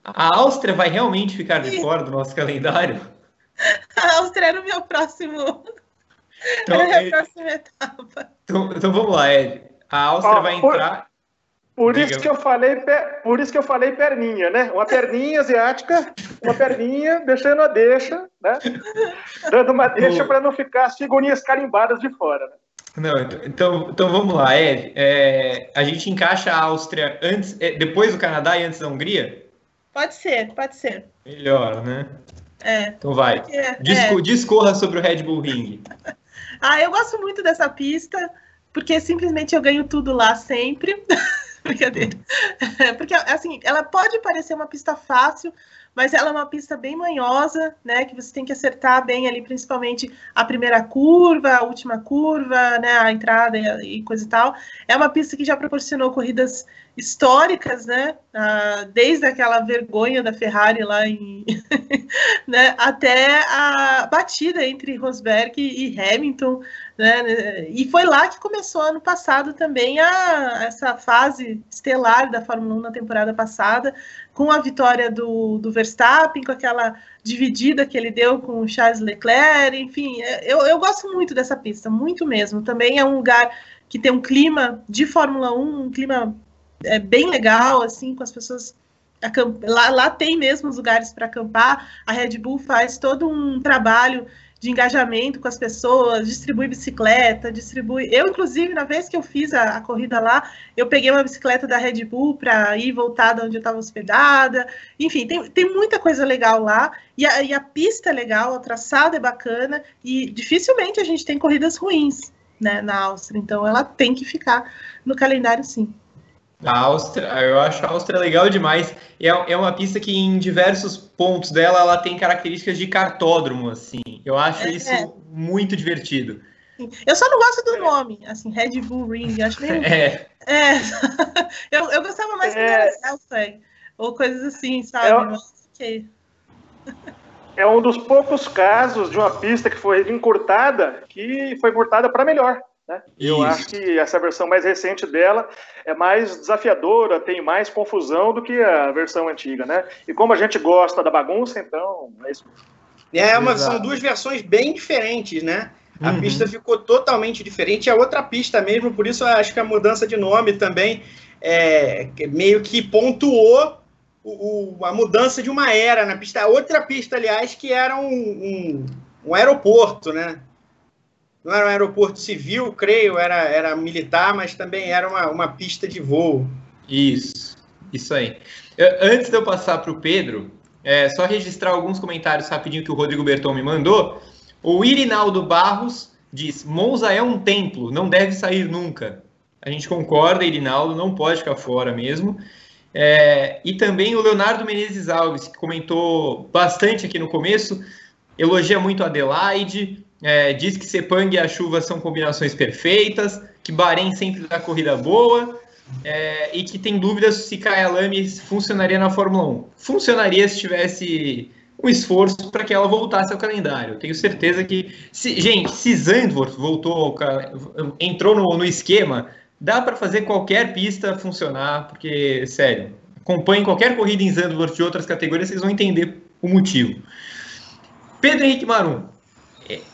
A Áustria vai realmente ficar de fora do nosso calendário? A Áustria era o meu próximo. Então, era a minha é... próxima etapa. Então, então vamos lá, Ed. A Áustria ah, vai entrar. Por isso, que eu falei, por isso que eu falei perninha, né? Uma perninha asiática, uma perninha, deixando a deixa, né? Dando uma deixa para não ficar as figurinhas carimbadas de fora. Né? Não, então, então, então vamos lá, Ed. É, a gente encaixa a Áustria antes, é, depois do Canadá e antes da Hungria? Pode ser, pode ser. Melhor, né? É. Então vai. Porque, Disco, é. Discorra sobre o Red Bull Ring. ah, eu gosto muito dessa pista, porque simplesmente eu ganho tudo lá sempre. Brincadeira. Porque, assim, ela pode parecer uma pista fácil, mas ela é uma pista bem manhosa, né? Que você tem que acertar bem ali, principalmente a primeira curva, a última curva, né? A entrada e, coisa e tal. É uma pista que já proporcionou corridas históricas, né? Desde aquela vergonha da Ferrari lá em, né? Até a batida entre Rosberg e Hamilton, né? E foi lá que começou ano passado também a, essa fase estelar da Fórmula 1 na temporada passada, com a vitória do, do Verstappen, com aquela dividida que ele deu com o Charles Leclerc, enfim, é, eu, eu gosto muito dessa pista, muito mesmo. Também é um lugar que tem um clima de Fórmula 1, um clima é, bem legal, assim, com as pessoas. Lá, lá tem mesmo os lugares para acampar. A Red Bull faz todo um trabalho de engajamento com as pessoas, distribui bicicleta, distribui. Eu, inclusive, na vez que eu fiz a, a corrida lá, eu peguei uma bicicleta da Red Bull para ir voltar de onde eu estava hospedada. Enfim, tem, tem muita coisa legal lá. E a, e a pista é legal, o traçado é bacana, e dificilmente a gente tem corridas ruins né, na Áustria. Então, ela tem que ficar no calendário, sim. A Áustria, eu acho a Áustria legal demais. É, é uma pista que em diversos pontos dela ela tem características de cartódromo, assim. Eu acho é, isso é. muito divertido. Eu só não gosto do nome, assim, Red Bull Ring. Acho meio... É. é. eu, eu gostava mais é. que ou coisas assim, sabe? É, Mas, okay. é um dos poucos casos de uma pista que foi encurtada que foi encurtada para melhor. Né? Eu acho que essa versão mais recente dela é mais desafiadora, tem mais confusão do que a versão antiga, né? E como a gente gosta da bagunça, então é isso. É, uma, são duas versões bem diferentes, né? A uhum. pista ficou totalmente diferente, é outra pista mesmo, por isso acho que a mudança de nome também é, meio que pontuou o, o, a mudança de uma era na pista. Outra pista, aliás, que era um, um, um aeroporto, né? Não era um aeroporto civil, creio, era, era militar, mas também era uma, uma pista de voo. Isso, isso aí. Antes de eu passar para o Pedro, é, só registrar alguns comentários rapidinho que o Rodrigo Berton me mandou. O Irinaldo Barros diz: Monza é um templo, não deve sair nunca. A gente concorda, Irinaldo, não pode ficar fora mesmo. É, e também o Leonardo Menezes Alves, que comentou bastante aqui no começo, elogia muito a Adelaide, é, diz que Sepang e a chuva são combinações perfeitas, que Bahrein sempre dá corrida boa, é, e que tem dúvidas se Kyalami funcionaria na Fórmula 1. Funcionaria se tivesse um esforço para que ela voltasse ao calendário. Tenho certeza que, se, gente, se Zandvoort voltou, entrou no, no esquema, dá para fazer qualquer pista funcionar, porque, sério, acompanhem qualquer corrida em Zandvoort de outras categorias, vocês vão entender o motivo. Pedro Henrique Marum,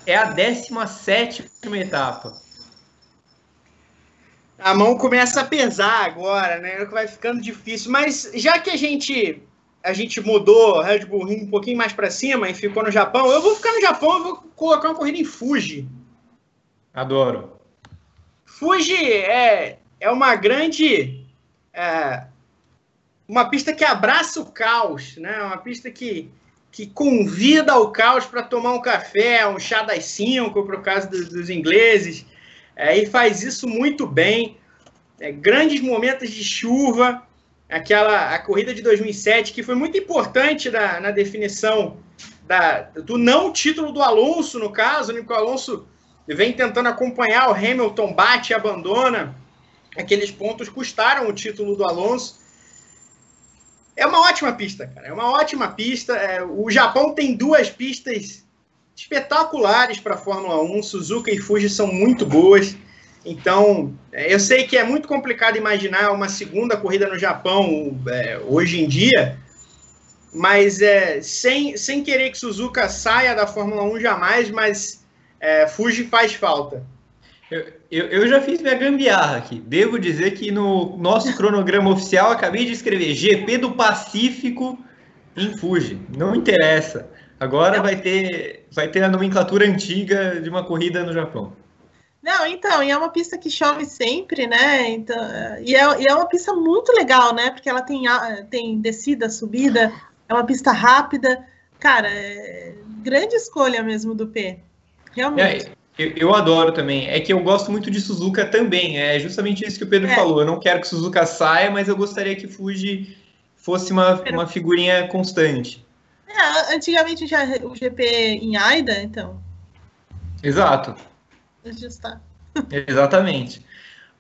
é a 17 etapa. A mão começa a pesar agora, né? Vai ficando difícil. Mas já que a gente a gente mudou Red Bull Ring um pouquinho mais para cima e ficou no Japão, eu vou ficar no Japão e vou colocar uma corrida em Fuji. Adoro. Fuji é, é uma grande. É, uma pista que abraça o caos, né? Uma pista que que convida ao caos para tomar um café, um chá das cinco, para o caso dos, dos ingleses, é, e faz isso muito bem. É, grandes momentos de chuva, aquela a corrida de 2007, que foi muito importante da, na definição da, do não título do Alonso, no caso, né, o Alonso vem tentando acompanhar o Hamilton, bate e abandona. Aqueles pontos custaram o título do Alonso. É uma ótima pista, cara. É uma ótima pista. É, o Japão tem duas pistas espetaculares para a Fórmula 1. Suzuka e Fuji são muito boas. Então, é, eu sei que é muito complicado imaginar uma segunda corrida no Japão é, hoje em dia, mas é, sem, sem querer que Suzuka saia da Fórmula 1 jamais, mas é, Fuji faz falta. Eu, eu, eu, já fiz minha gambiarra aqui. Devo dizer que no nosso cronograma oficial acabei de escrever GP do Pacífico em Fuji. Não interessa. Agora vai ter, vai ter a nomenclatura antiga de uma corrida no Japão. Não, então, e é uma pista que chove sempre, né? Então, e, é, e é uma pista muito legal, né? Porque ela tem, tem descida, subida, é uma pista rápida. Cara, é grande escolha mesmo do P. Realmente. Eu, eu, adoro também. É que eu gosto muito de Suzuka também. É justamente isso que o Pedro é. falou. Eu não quero que Suzuka saia, mas eu gostaria que Fuji fosse uma, uma figurinha constante. É, antigamente já o GP em Aida, então. Exato. Ajustar. Exatamente.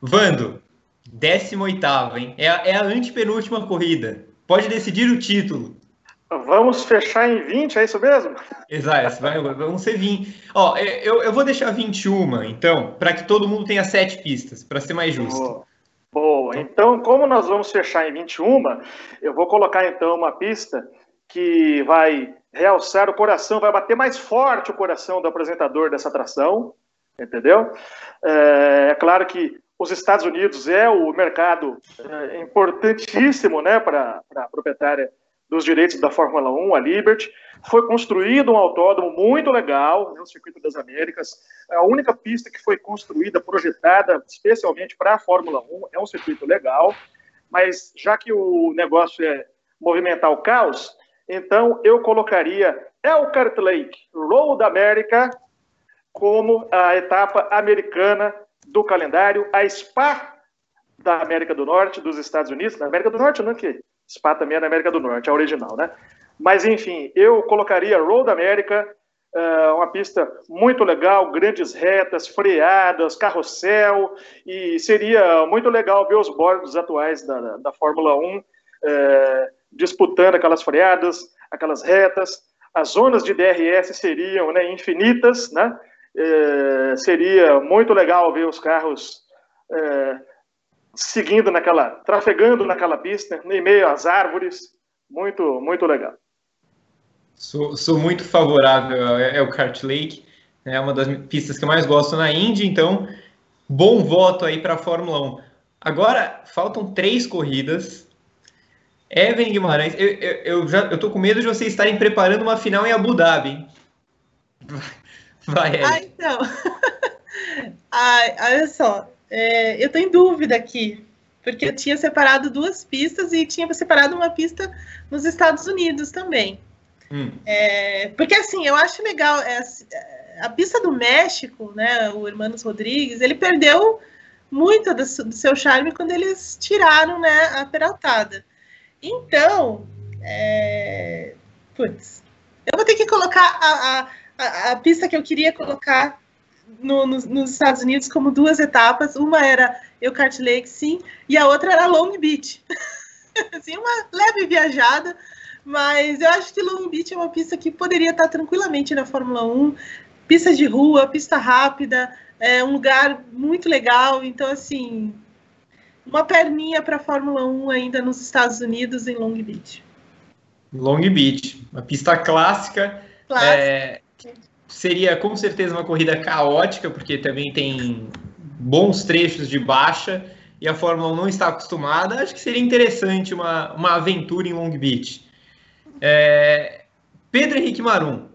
Vando, 18 hein? É, é a antepenúltima corrida. Pode decidir o título. Vamos fechar em 20, é isso mesmo? Exato, vai, vamos ser 20. Ó, é, eu, eu vou deixar 21, então, para que todo mundo tenha sete pistas, para ser mais justo. Boa. Boa. Então, como nós vamos fechar em 21, eu vou colocar então uma pista que vai realçar o coração, vai bater mais forte o coração do apresentador dessa atração, entendeu? É, é claro que os Estados Unidos é o mercado é, importantíssimo né, para a proprietária dos direitos da Fórmula 1, a Liberty. Foi construído um autódromo muito legal no Circuito das Américas. É a única pista que foi construída, projetada especialmente para a Fórmula 1. É um circuito legal, mas já que o negócio é movimentar o caos, então eu colocaria Elkhart Lake Road America como a etapa americana do calendário, a Spa da América do Norte, dos Estados Unidos, da América do Norte, não que Spa também é da América do Norte, a original, né? Mas enfim, eu colocaria Road America, uh, uma pista muito legal, grandes retas, freadas, carrossel, e seria muito legal ver os bordos atuais da, da Fórmula 1 uh, eh, disputando aquelas freadas, aquelas retas. As zonas de DRS seriam né, infinitas, né? Uh, seria muito legal ver os carros seguindo naquela, trafegando naquela pista, em meio às árvores. Muito, muito legal. Sou, sou muito favorável ao Kart Lake. É uma das pistas que eu mais gosto na Indy, então bom voto aí para a Fórmula 1. Agora, faltam três corridas. Evan Guimarães, eu, eu, eu, já eu tô com medo de vocês estarem preparando uma final em Abu Dhabi. Vai, Ah, então. Ai, olha só, é, eu estou em dúvida aqui, porque eu tinha separado duas pistas e tinha separado uma pista nos Estados Unidos também. Hum. É, porque assim, eu acho legal é, a pista do México, né? O Hermanos Rodrigues, ele perdeu muito do, do, seu charme quando eles tiraram né, a peraltada. Então, é, putz, eu vou ter que colocar a, a, a, pista que eu queria colocar no, no, nos Estados Unidos como duas etapas. Uma era Elkhart Lake, sim, e a outra era Long Beach. assim, uma leve viajada, mas eu acho que Long Beach é uma pista que poderia estar tranquilamente na Fórmula 1. Pista de rua, pista rápida, é um lugar muito legal. Então, assim, uma perninha para a Fórmula 1 ainda nos Estados Unidos, em Long Beach. Long Beach, uma pista clássica. clássica. É, seria com certeza uma corrida caótica, porque também tem bons trechos de baixa e a Fórmula 1 não está acostumada. Acho que seria interessante uma, uma aventura em Long Beach. É... Pedro Henrique Marum.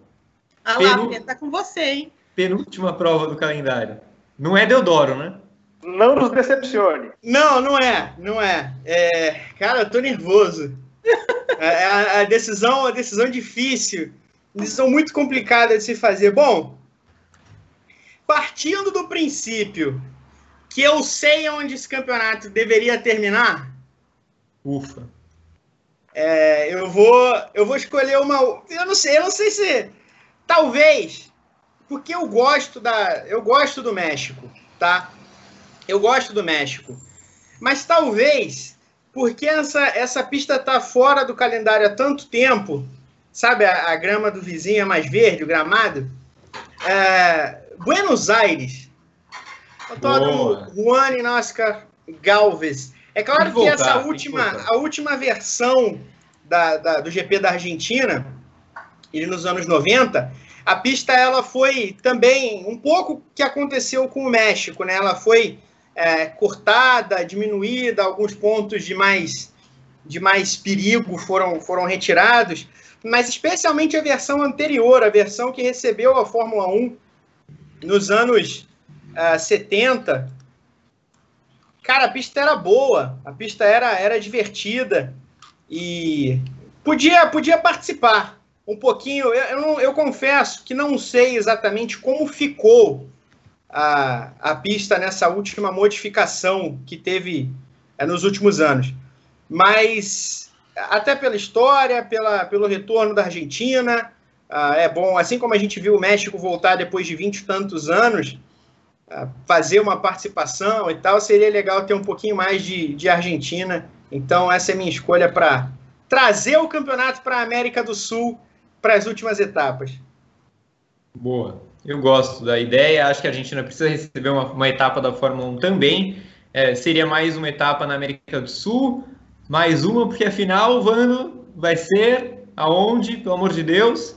Ah lá, Penu... tá com você, hein? Penúltima prova do calendário. Não é Deodoro, né? Não nos decepcione. Não, não é, não é. é cara, eu tô nervoso. É, a, a, decisão, a decisão difícil decisão muito complicada de se fazer. Bom, partindo do princípio que eu sei onde esse campeonato deveria terminar. Ufa. É, eu vou, eu vou escolher uma. Eu não sei, eu não sei se talvez porque eu gosto da, eu gosto do México, tá? Eu gosto do México, mas talvez porque essa essa pista tá fora do calendário há tanto tempo sabe a, a grama do vizinho é mais verde, o gramado? É, Buenos Aires, autódromo Juan Inosca Galvez. É claro que essa última, a última versão da, da, do GP da Argentina, ele nos anos 90, a pista ela foi também um pouco que aconteceu com o México, né? Ela foi é, cortada, diminuída, alguns pontos de mais de mais perigo foram, foram retirados mas especialmente a versão anterior, a versão que recebeu a Fórmula 1 nos anos uh, ah, 70. Cara, a pista era boa, a pista era, era divertida e podia, podia participar um pouquinho. Eu, eu, eu confesso que não sei exatamente como ficou a, a pista nessa última modificação que teve é, nos últimos anos. Mas até pela história, pela, pelo retorno da Argentina, ah, é bom, assim como a gente viu o México voltar depois de vinte e tantos anos, ah, fazer uma participação e tal, seria legal ter um pouquinho mais de, de Argentina. Então, essa é minha escolha para trazer o campeonato para a América do Sul para as últimas etapas. Boa. Eu gosto da ideia. Acho que a Argentina precisa receber uma, uma etapa da Fórmula 1 também. É, seria mais uma etapa na América do Sul, mais uma, porque afinal, Vando, vai ser aonde, pelo amor de Deus?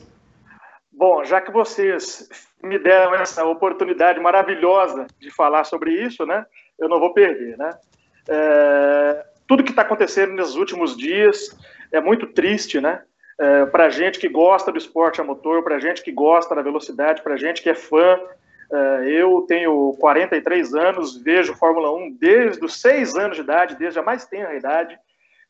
Bom, já que vocês me deram essa oportunidade maravilhosa de falar sobre isso, né? Eu não vou perder, né? É, tudo que está acontecendo nesses últimos dias é muito triste, né? É, para a gente que gosta do esporte a motor, para gente que gosta da velocidade, para a gente que é fã. É, eu tenho 43 anos, vejo Fórmula 1 desde os 6 anos de idade, desde a mais tenra idade.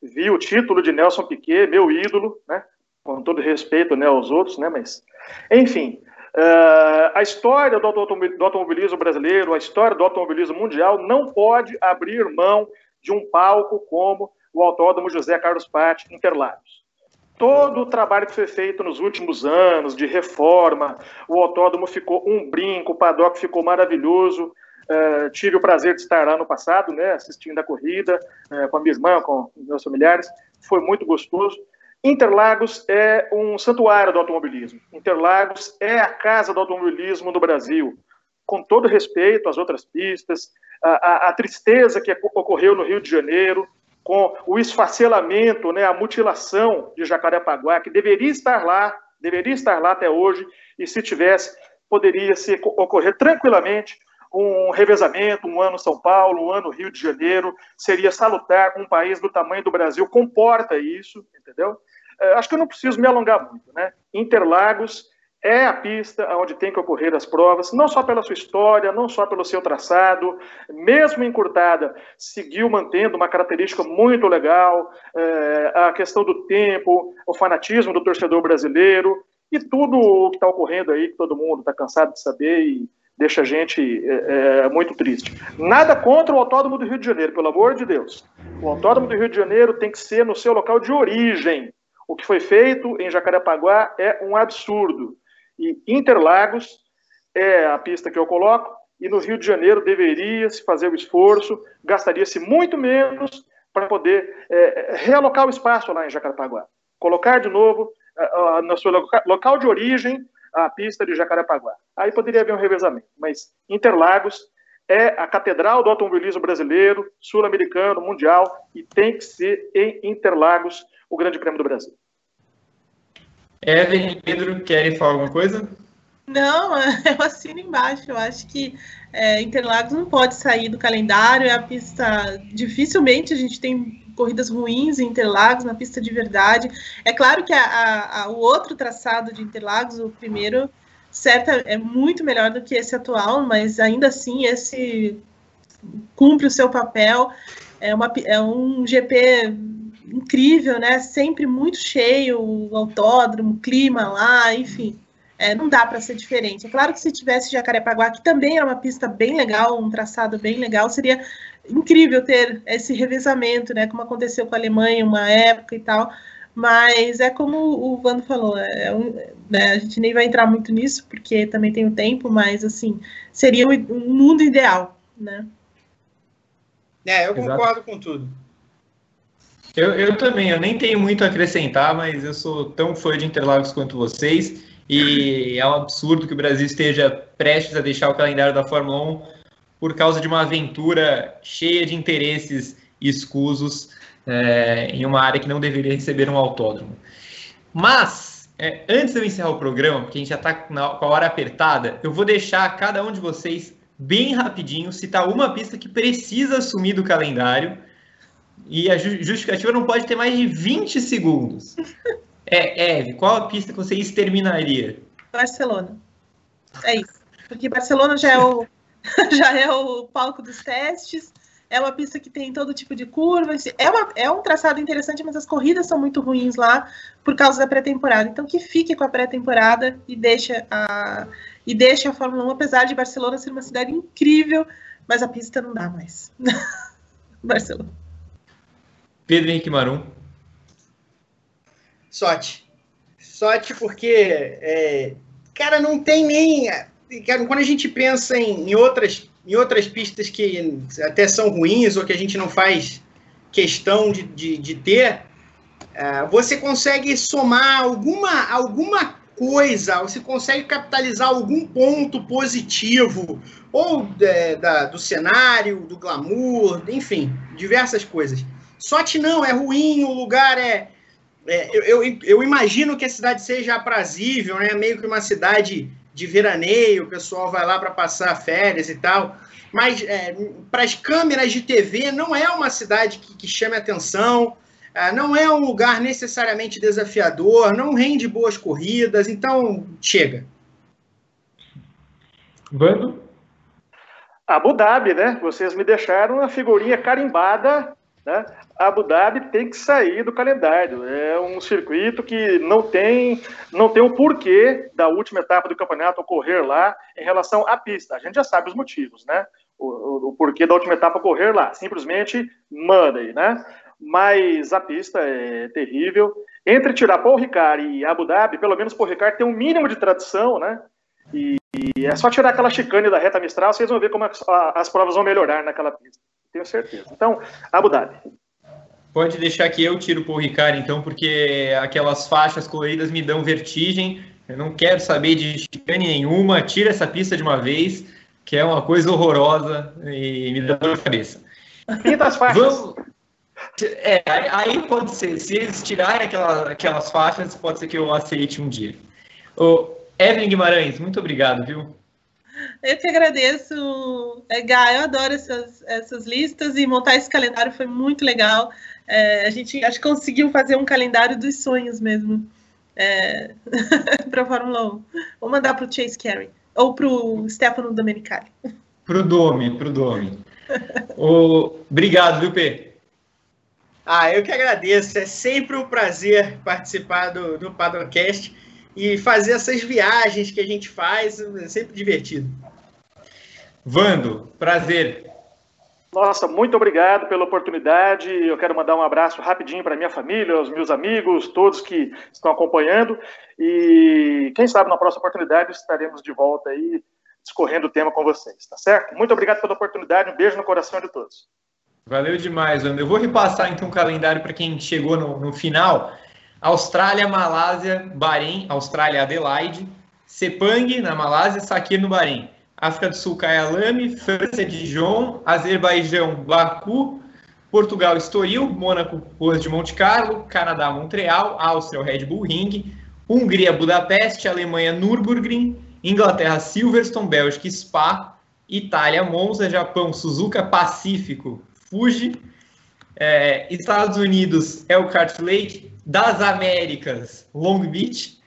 Vi o título de Nelson Piquet, meu ídolo, né? Com todo respeito né, aos outros, né? Mas, enfim, Uh, a história do automobilismo brasileiro, a história do automobilismo mundial não pode abrir mão de um palco como o Autódromo José Carlos Patti Interlagos. Todo o trabalho que foi feito nos últimos anos de reforma, o autódromo ficou um brinco, o paddock ficou maravilhoso. Uh, tive o prazer de estar lá no passado, né, assistindo a corrida uh, com a minha irmã, com meus familiares. Foi muito gostoso. Interlagos é um santuário do automobilismo. Interlagos é a casa do automobilismo no Brasil. Com todo respeito às outras pistas, a, a, a tristeza que ocorreu no Rio de Janeiro, com o esfacelamento, né, a mutilação de Jacarepaguá, que deveria estar lá, deveria estar lá até hoje, e se tivesse, poderia se ocorrer tranquilamente um revezamento, um ano São Paulo, um ano Rio de Janeiro, seria salutar, um país do tamanho do Brasil comporta isso, entendeu? É, acho que eu não preciso me alongar muito, né? Interlagos é a pista onde tem que ocorrer as provas, não só pela sua história, não só pelo seu traçado, mesmo encurtada, seguiu mantendo uma característica muito legal, é, a questão do tempo, o fanatismo do torcedor brasileiro e tudo o que está ocorrendo aí, que todo mundo está cansado de saber e deixa a gente é, é, muito triste. Nada contra o Autódromo do Rio de Janeiro, pelo amor de Deus. O Autódromo do Rio de Janeiro tem que ser no seu local de origem, o que foi feito em Jacarepaguá é um absurdo. E Interlagos é a pista que eu coloco, e no Rio de Janeiro deveria-se fazer o esforço, gastaria-se muito menos para poder é, realocar o espaço lá em Jacarepaguá. Colocar de novo uh, no seu loca local de origem a pista de Jacarepaguá. Aí poderia haver um revezamento, mas Interlagos é a catedral do automobilismo brasileiro, sul-americano, mundial, e tem que ser em Interlagos o Grande Prêmio do Brasil. Evelyn e Pedro, querem falar alguma coisa? Não, eu assino embaixo. Eu acho que é, Interlagos não pode sair do calendário. É a pista. Dificilmente a gente tem corridas ruins em Interlagos, na pista de verdade. É claro que a, a, a, o outro traçado de Interlagos, o primeiro, certo, é muito melhor do que esse atual, mas ainda assim esse cumpre o seu papel. É, uma, é um GP incrível, né? Sempre muito cheio, o autódromo, o clima lá, enfim. É, não dá para ser diferente. É claro que se tivesse Jacarepaguá, que também é uma pista bem legal, um traçado bem legal, seria incrível ter esse revezamento, né? Como aconteceu com a Alemanha uma época e tal. Mas é como o Vando falou, é um, né, a gente nem vai entrar muito nisso, porque também tem o tempo, mas assim, seria um mundo ideal, né? É, eu concordo Exato. com tudo. Eu, eu também, eu nem tenho muito a acrescentar, mas eu sou tão fã de Interlagos quanto vocês. E é um absurdo que o Brasil esteja prestes a deixar o calendário da Fórmula 1 por causa de uma aventura cheia de interesses escusos é, em uma área que não deveria receber um autódromo. Mas, é, antes de eu encerrar o programa, porque a gente já está com a hora apertada, eu vou deixar cada um de vocês bem rapidinho citar uma pista que precisa assumir do calendário e a justificativa não pode ter mais de 20 segundos. É, Eve, qual a pista que você exterminaria? Barcelona. É isso. Porque Barcelona já é o, já é o palco dos testes, é uma pista que tem todo tipo de curvas. É, uma, é um traçado interessante, mas as corridas são muito ruins lá por causa da pré-temporada. Então que fique com a pré-temporada e deixa a e deixa a Fórmula 1, apesar de Barcelona ser uma cidade incrível, mas a pista não dá mais. Barcelona. Pedro Henrique Marum. Sorte. Sorte porque, é, cara, não tem nem. Quando a gente pensa em, em, outras, em outras pistas que até são ruins ou que a gente não faz questão de, de, de ter, é, você consegue somar alguma, alguma coisa, você consegue capitalizar algum ponto positivo, ou é, da, do cenário, do glamour, enfim, diversas coisas. Sorte não, é ruim, o lugar é. é eu, eu, eu, imagino que a cidade seja aprazível, né? Meio que uma cidade de veraneio, o pessoal vai lá para passar férias e tal. Mas é, para as câmeras de TV, não é uma cidade que, que chame atenção. É, não é um lugar necessariamente desafiador, não rende boas corridas, então chega. Bando? Abu Dhabi, né? Vocês me deixaram a figurinha carimbada, né? Abu Dhabi tem que sair do calendário. É um circuito que não tem, não tem um porquê da última etapa do campeonato ocorrer lá em relação à pista. A gente já sabe os motivos, né? O, o, o porquê da última etapa ocorrer lá. Simplesmente Monday, né? mas a pista é terrível. Entre tirar Paul Ricard e Abu Dhabi, pelo menos Paul Ricard tem um mínimo de tradição, né? E, e é só tirar aquela chicane da reta Mistral, vocês vão ver como as, as provas vão melhorar naquela pista. Tenho certeza. Então, Abu Dhabi. Pode deixar que eu tiro o Paul Ricard, então, porque aquelas faixas coloridas me dão vertigem. Eu não quero saber de chicane nenhuma. Tira essa pista de uma vez, que é uma coisa horrorosa e me dá dor de cabeça. Pinta as faixas. Vamos... É, aí pode ser. Se eles tirarem aquela, aquelas faixas, pode ser que eu aceite um dia. O Evelyn Guimarães, muito obrigado, viu? Eu que agradeço, é, Gá, eu adoro essas, essas listas e montar esse calendário foi muito legal. É, a gente acho que conseguiu fazer um calendário dos sonhos mesmo é, para a Fórmula 1. Vou mandar para o Chase Carey ou para o Stefano Domenicali. Para o Domi, para o Domi. Obrigado, viu, Pê? Ah, eu que agradeço. É sempre um prazer participar do, do Padocast e fazer essas viagens que a gente faz. É sempre divertido. Vando, prazer. Nossa, muito obrigado pela oportunidade. Eu quero mandar um abraço rapidinho para minha família, aos meus amigos, todos que estão acompanhando. E quem sabe na próxima oportunidade estaremos de volta aí discorrendo o tema com vocês, tá certo? Muito obrigado pela oportunidade. Um beijo no coração de todos. Valeu demais, Wander. Eu vou repassar então o calendário para quem chegou no, no, final. Austrália, Malásia, Bahrein, Austrália, Adelaide, Sepang na Malásia, Sakir no Bahrein. África do Sul, Kyalami, França, Dijon, Azerbaijão, Baku, Portugal, Estoril, Mônaco, Ruas de Monte Carlo, Canadá, Montreal, Áustria, Red Bull Ring, Hungria, Budapeste, Alemanha, Nürburgring, Inglaterra, Silverstone, Bélgica, Spa, Itália, Monza, Japão, Suzuka, Pacífico, Fuji. É, Estados Unidos o Kart Lake. Das Américas, Long Beach.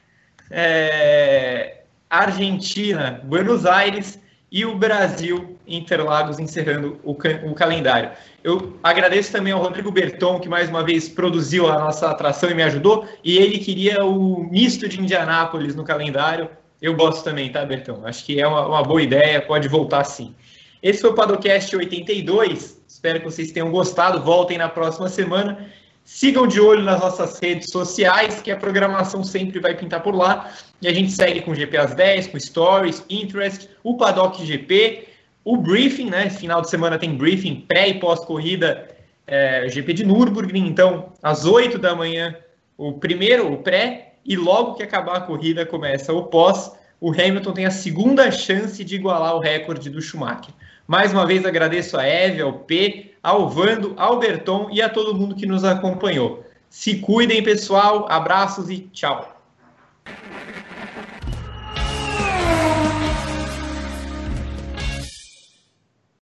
É, Argentina, Buenos Aires. E o Brasil, Interlagos, encerrando o, o, calendário. Eu agradeço também ao Rodrigo Berton, que mais uma vez produziu a nossa atração e me ajudou. E ele queria o misto de Indianápolis no calendário. Eu gosto também, tá, Bertão? Acho que é uma, uma boa ideia, pode voltar sim. Esse foi o Padocast 82. Espero que vocês tenham gostado. Voltem na próxima semana. Sigam de olho nas nossas redes sociais, que a programação sempre vai pintar por lá. E a gente segue com GP às 10, com Stories, Interest, o Paddock GP, o Briefing, né? Final de semana tem briefing pré e pós-corrida, é, GP de Nürburgring. Então, às 8 da manhã, o primeiro, o pré, e logo que acabar a corrida começa o pós. O Hamilton tem a segunda chance de igualar o recorde do Schumacher. Mais uma vez agradeço a Eve, ao P, ao Vando, ao Berton e a todo mundo que nos acompanhou. Se cuidem, pessoal. Abraços e tchau.